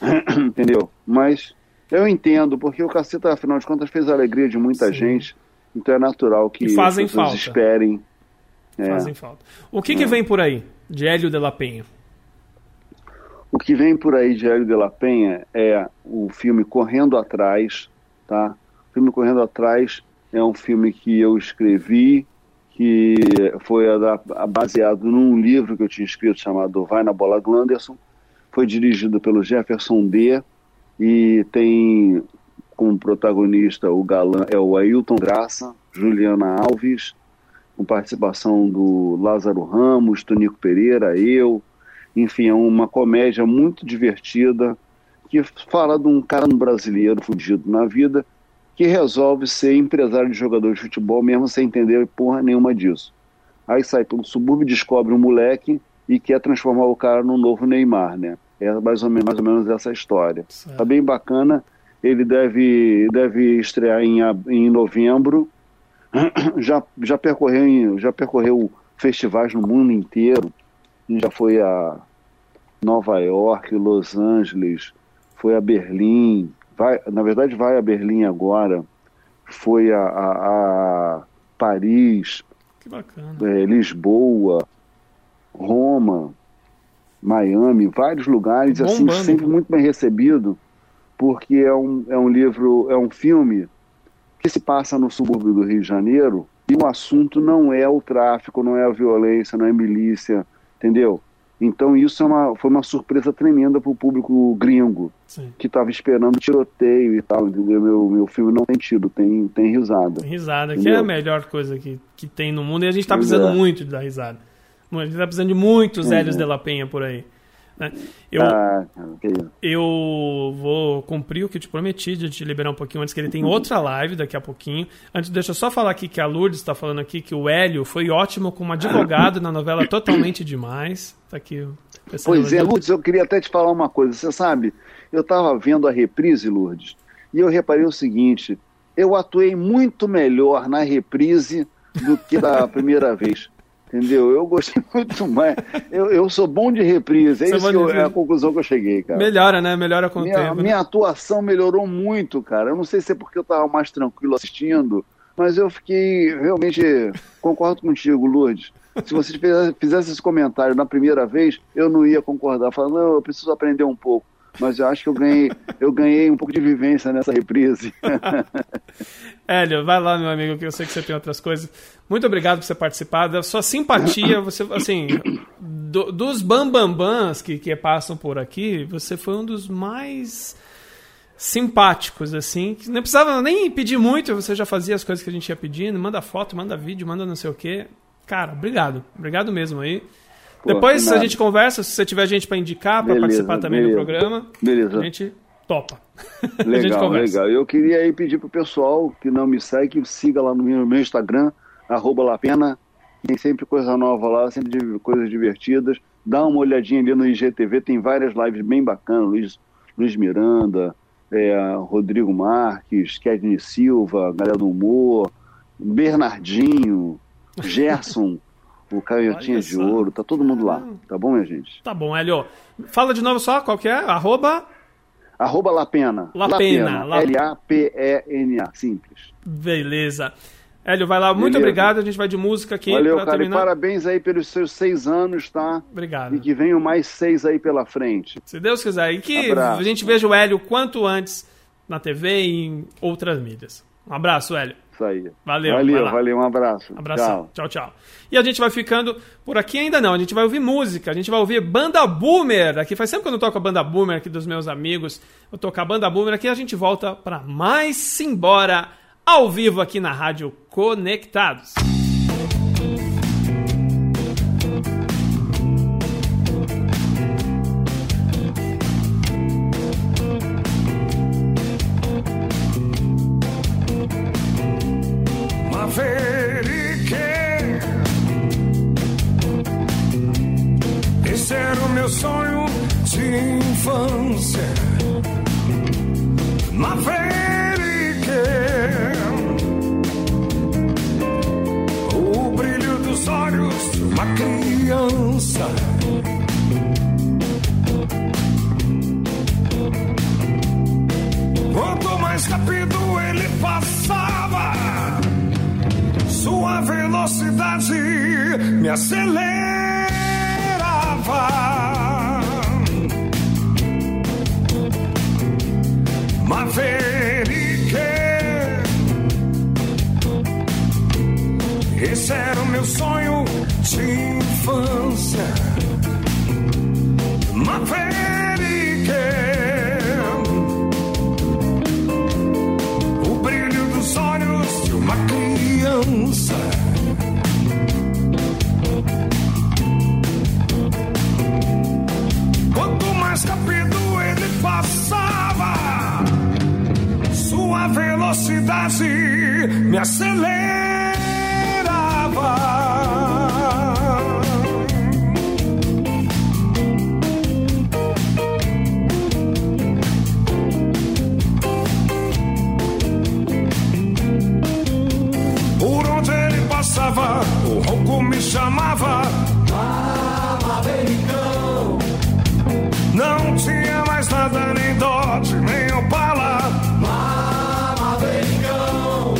(clears throat) Entendeu? Mas eu entendo, porque o caceta, afinal de contas, fez a alegria de muita Sim. gente, então é natural que E fazem falta. esperem. É. Fazem falta. O que, que vem por aí de Hélio de la Penha? O que vem por aí de Hélio de la Penha é o filme Correndo Atrás, tá? O filme Correndo Atrás é um filme que eu escrevi, que foi baseado num livro que eu tinha escrito chamado Vai na Bola do Anderson. Foi dirigido pelo Jefferson D. E tem como protagonista o galã é o Ailton Graça, Juliana Alves, com participação do Lázaro Ramos, Tonico Pereira, eu, enfim, é uma comédia muito divertida que fala de um cara brasileiro fudido na vida que resolve ser empresário de jogador de futebol mesmo sem entender porra nenhuma disso. Aí sai pelo subúrbio, descobre um moleque e quer transformar o cara num novo Neymar, né? É mais ou menos, mais ou menos essa história. Certo. Tá bem bacana. Ele deve, deve estrear em, em novembro. (clears throat) Já, já, percorreu, já percorreu festivais no mundo inteiro. Já foi a Nova York, Los Angeles, foi a Berlim. Vai, na verdade, vai a Berlim agora. Foi a, a, a Paris, é, Lisboa, Roma, Miami, vários lugares, assim, Bombando, sempre cara. muito bem recebido, porque é um, é um livro, é um filme que se passa no subúrbio do Rio de Janeiro e o assunto não é o tráfico, não é a violência, não é a milícia, entendeu? Então isso é uma, foi uma surpresa tremenda para o público gringo, Sim. que estava esperando tiroteio e tal, entendeu? Meu, meu filme não tem tiro, tem, tem risada. Tem risada, que Entendeu? é a melhor coisa que, que tem no mundo e a gente tá Pois precisando é. muito da risada. A gente tá precisando de muitos Uhum. Hélios de la Penha por aí. né? Eu, Ah, isso. eu vou cumprir o que eu te prometi de te liberar um pouquinho antes, que ele tem outra live daqui a pouquinho. Antes, deixa eu só falar aqui que a Lourdes está falando aqui que o Hélio foi ótimo como advogado na novela (coughs) Totalmente Demais. Tá aqui. Pois é. Lourdes, eu queria até te falar uma coisa. Você sabe, eu estava vendo a reprise, Lourdes, e eu reparei o seguinte: eu atuei muito melhor na reprise do que da primeira vez. Entendeu? Eu gostei (laughs) muito mais. Eu, eu sou bom de reprise. É Você é isso bom que eu- é a conclusão que eu cheguei, cara. Melhora, né? Melhora com o Minha, tempo. né? minha atuação melhorou muito, cara. Eu não sei se é porque eu estava mais tranquilo assistindo, mas eu fiquei realmente. Concordo contigo, Lourdes. Se você fizesse, esse comentário na primeira vez, eu não ia concordar. Falando, não, eu preciso aprender um pouco. Mas eu acho que eu ganhei, eu ganhei um pouco de vivência nessa reprise. (laughs) Hélio, vai lá, meu amigo, que eu sei que você tem outras coisas. Muito obrigado por você participar. Da sua simpatia, você, assim, do- dos bambambãs que, que passam por aqui, você foi um dos mais simpáticos, assim. que Não precisava nem pedir muito, você já fazia as coisas que a gente ia pedindo. Manda foto, manda vídeo, manda não sei o quê. Cara, obrigado. Obrigado mesmo aí. Pô, Depois de a gente conversa, se você tiver gente para indicar, para participar também do beleza. programa, Beleza. a gente topa. (laughs) a gente Legal, legal. Eu queria aí pedir pro pessoal que não me segue, que siga lá no meu, Instagram, arroba Lapena. Tem sempre coisa nova lá, sempre coisas divertidas. Dá uma olhadinha ali no IGTV, tem várias lives bem bacanas. Luiz, Luiz Miranda, é, Rodrigo Marques, Kedney Silva, Galera do Humor, Bernardinho, Gerson, (laughs) o Canhotinha de. Ouro, tá todo mundo lá, Caramba. tá bom, minha gente? Tá bom, Hélio. Fala de novo só, qual que é? Arroba... Arroba Lapena. Lapena, La- L-A-P-E-N-A, simples. Beleza. Hélio, vai lá. Muito Beleza. obrigado. A gente vai de música aqui Valeu, pra cara, e terminar. parabéns aí pelos seus seis anos, tá? Obrigado. E que venham mais seis aí pela frente. Se Deus quiser. E que Abraço. a gente veja o Hélio quanto antes na TV e em outras mídias. Um abraço, Hélio. Isso aí. Valeu, Valeu, valeu, um abraço. Abração. Tchau. Tchau, tchau. E a gente vai ficando por aqui ainda não. A gente vai ouvir música. A gente vai ouvir Banda Boomer. Aqui faz tempo que eu não toco a Banda Boomer aqui dos meus amigos. Eu toco a Banda Boomer aqui. A gente volta para mais Simbora ao vivo aqui na Rádio Conectados. Infância. Maverick. O brilho dos olhos de uma criança. Quanto mais rápido ele passava, sua velocidade me acelerava. Era o meu sonho de infância. Ma O brilho dos olhos de uma criança. Quanto mais rápido ele passava, sua velocidade me acelera. chamava Americão. Não tinha mais nada, nem dote, nem opala. Americão.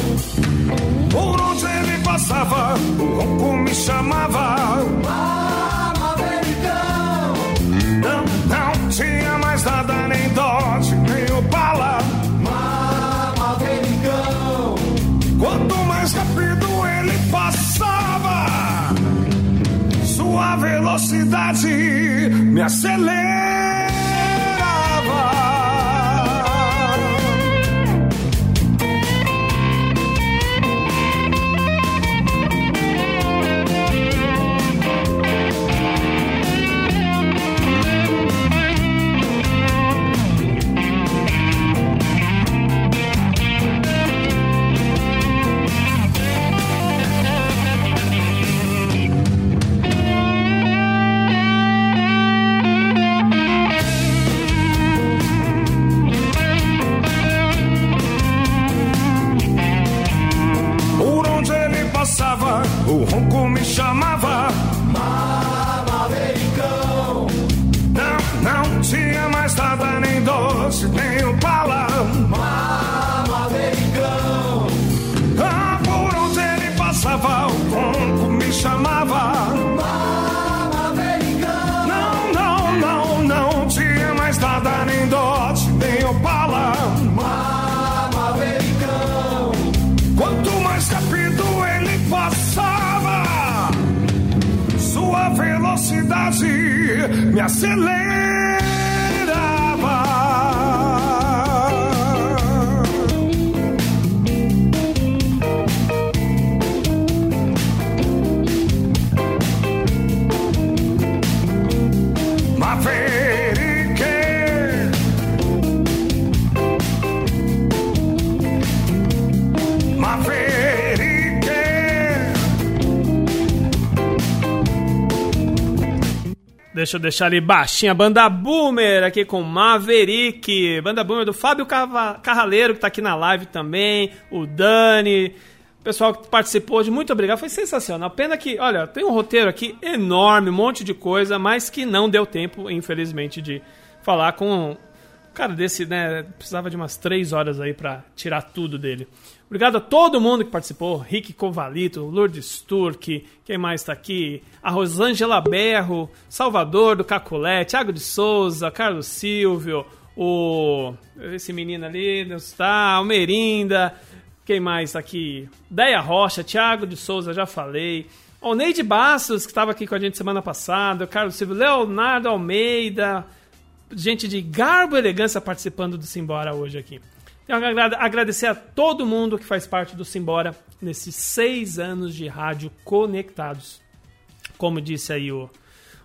Por onde ele passava, o ronco me chamava. Sua velocidade me acelerava. Deixa eu deixar ali baixinha banda Boomer aqui com Maverick. Banda Boomer do Fábio Carraleiro, que tá aqui na live também. O Dani. O pessoal que participou hoje, muito obrigado. Foi sensacional. Pena que, olha, tem um roteiro aqui enorme, um monte de coisa, mas que não deu tempo, infelizmente, de falar com cara desse, né? Precisava de umas três horas aí pra tirar tudo dele. Obrigado a todo mundo que participou. Rick Covalito, Lourdes Turque, quem mais tá aqui? A Rosângela Berro, Salvador do Caculé, Thiago de Souza, Carlos Silvio, o. Esse menino ali, não está? Almerinda. Quem mais tá aqui? Deia Rocha, Thiago de Souza, já falei. O Neide Bastos, que estava aqui com a gente semana passada. Carlos Silvio, Leonardo Almeida gente de garbo e elegância participando do Simbora hoje aqui. Tenho que agra- agradecer a todo mundo que faz parte do Simbora nesses seis anos de rádio conectados. Como disse aí o,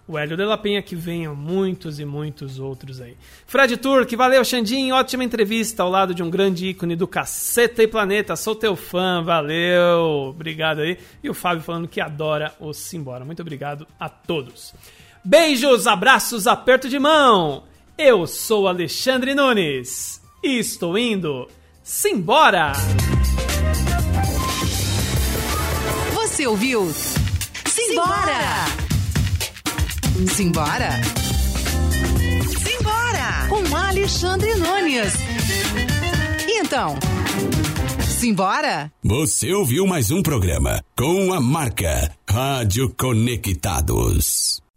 o Hélio de la Penha, que venham muitos e muitos outros aí. Fred Turk, valeu, Xandinho, ótima entrevista ao lado de um grande ícone do Caceta e Planeta. Sou teu fã, valeu, obrigado aí. E o Fábio falando que adora o Simbora. Muito obrigado a todos. Beijos, abraços, aperto de mão. Eu sou Alexandre Nunes e estou indo. Simbora! Você ouviu? Simbora! Simbora! Simbora! Com Alexandre Nunes. E então? Simbora? Você ouviu mais um programa com a marca Rádio Conectados.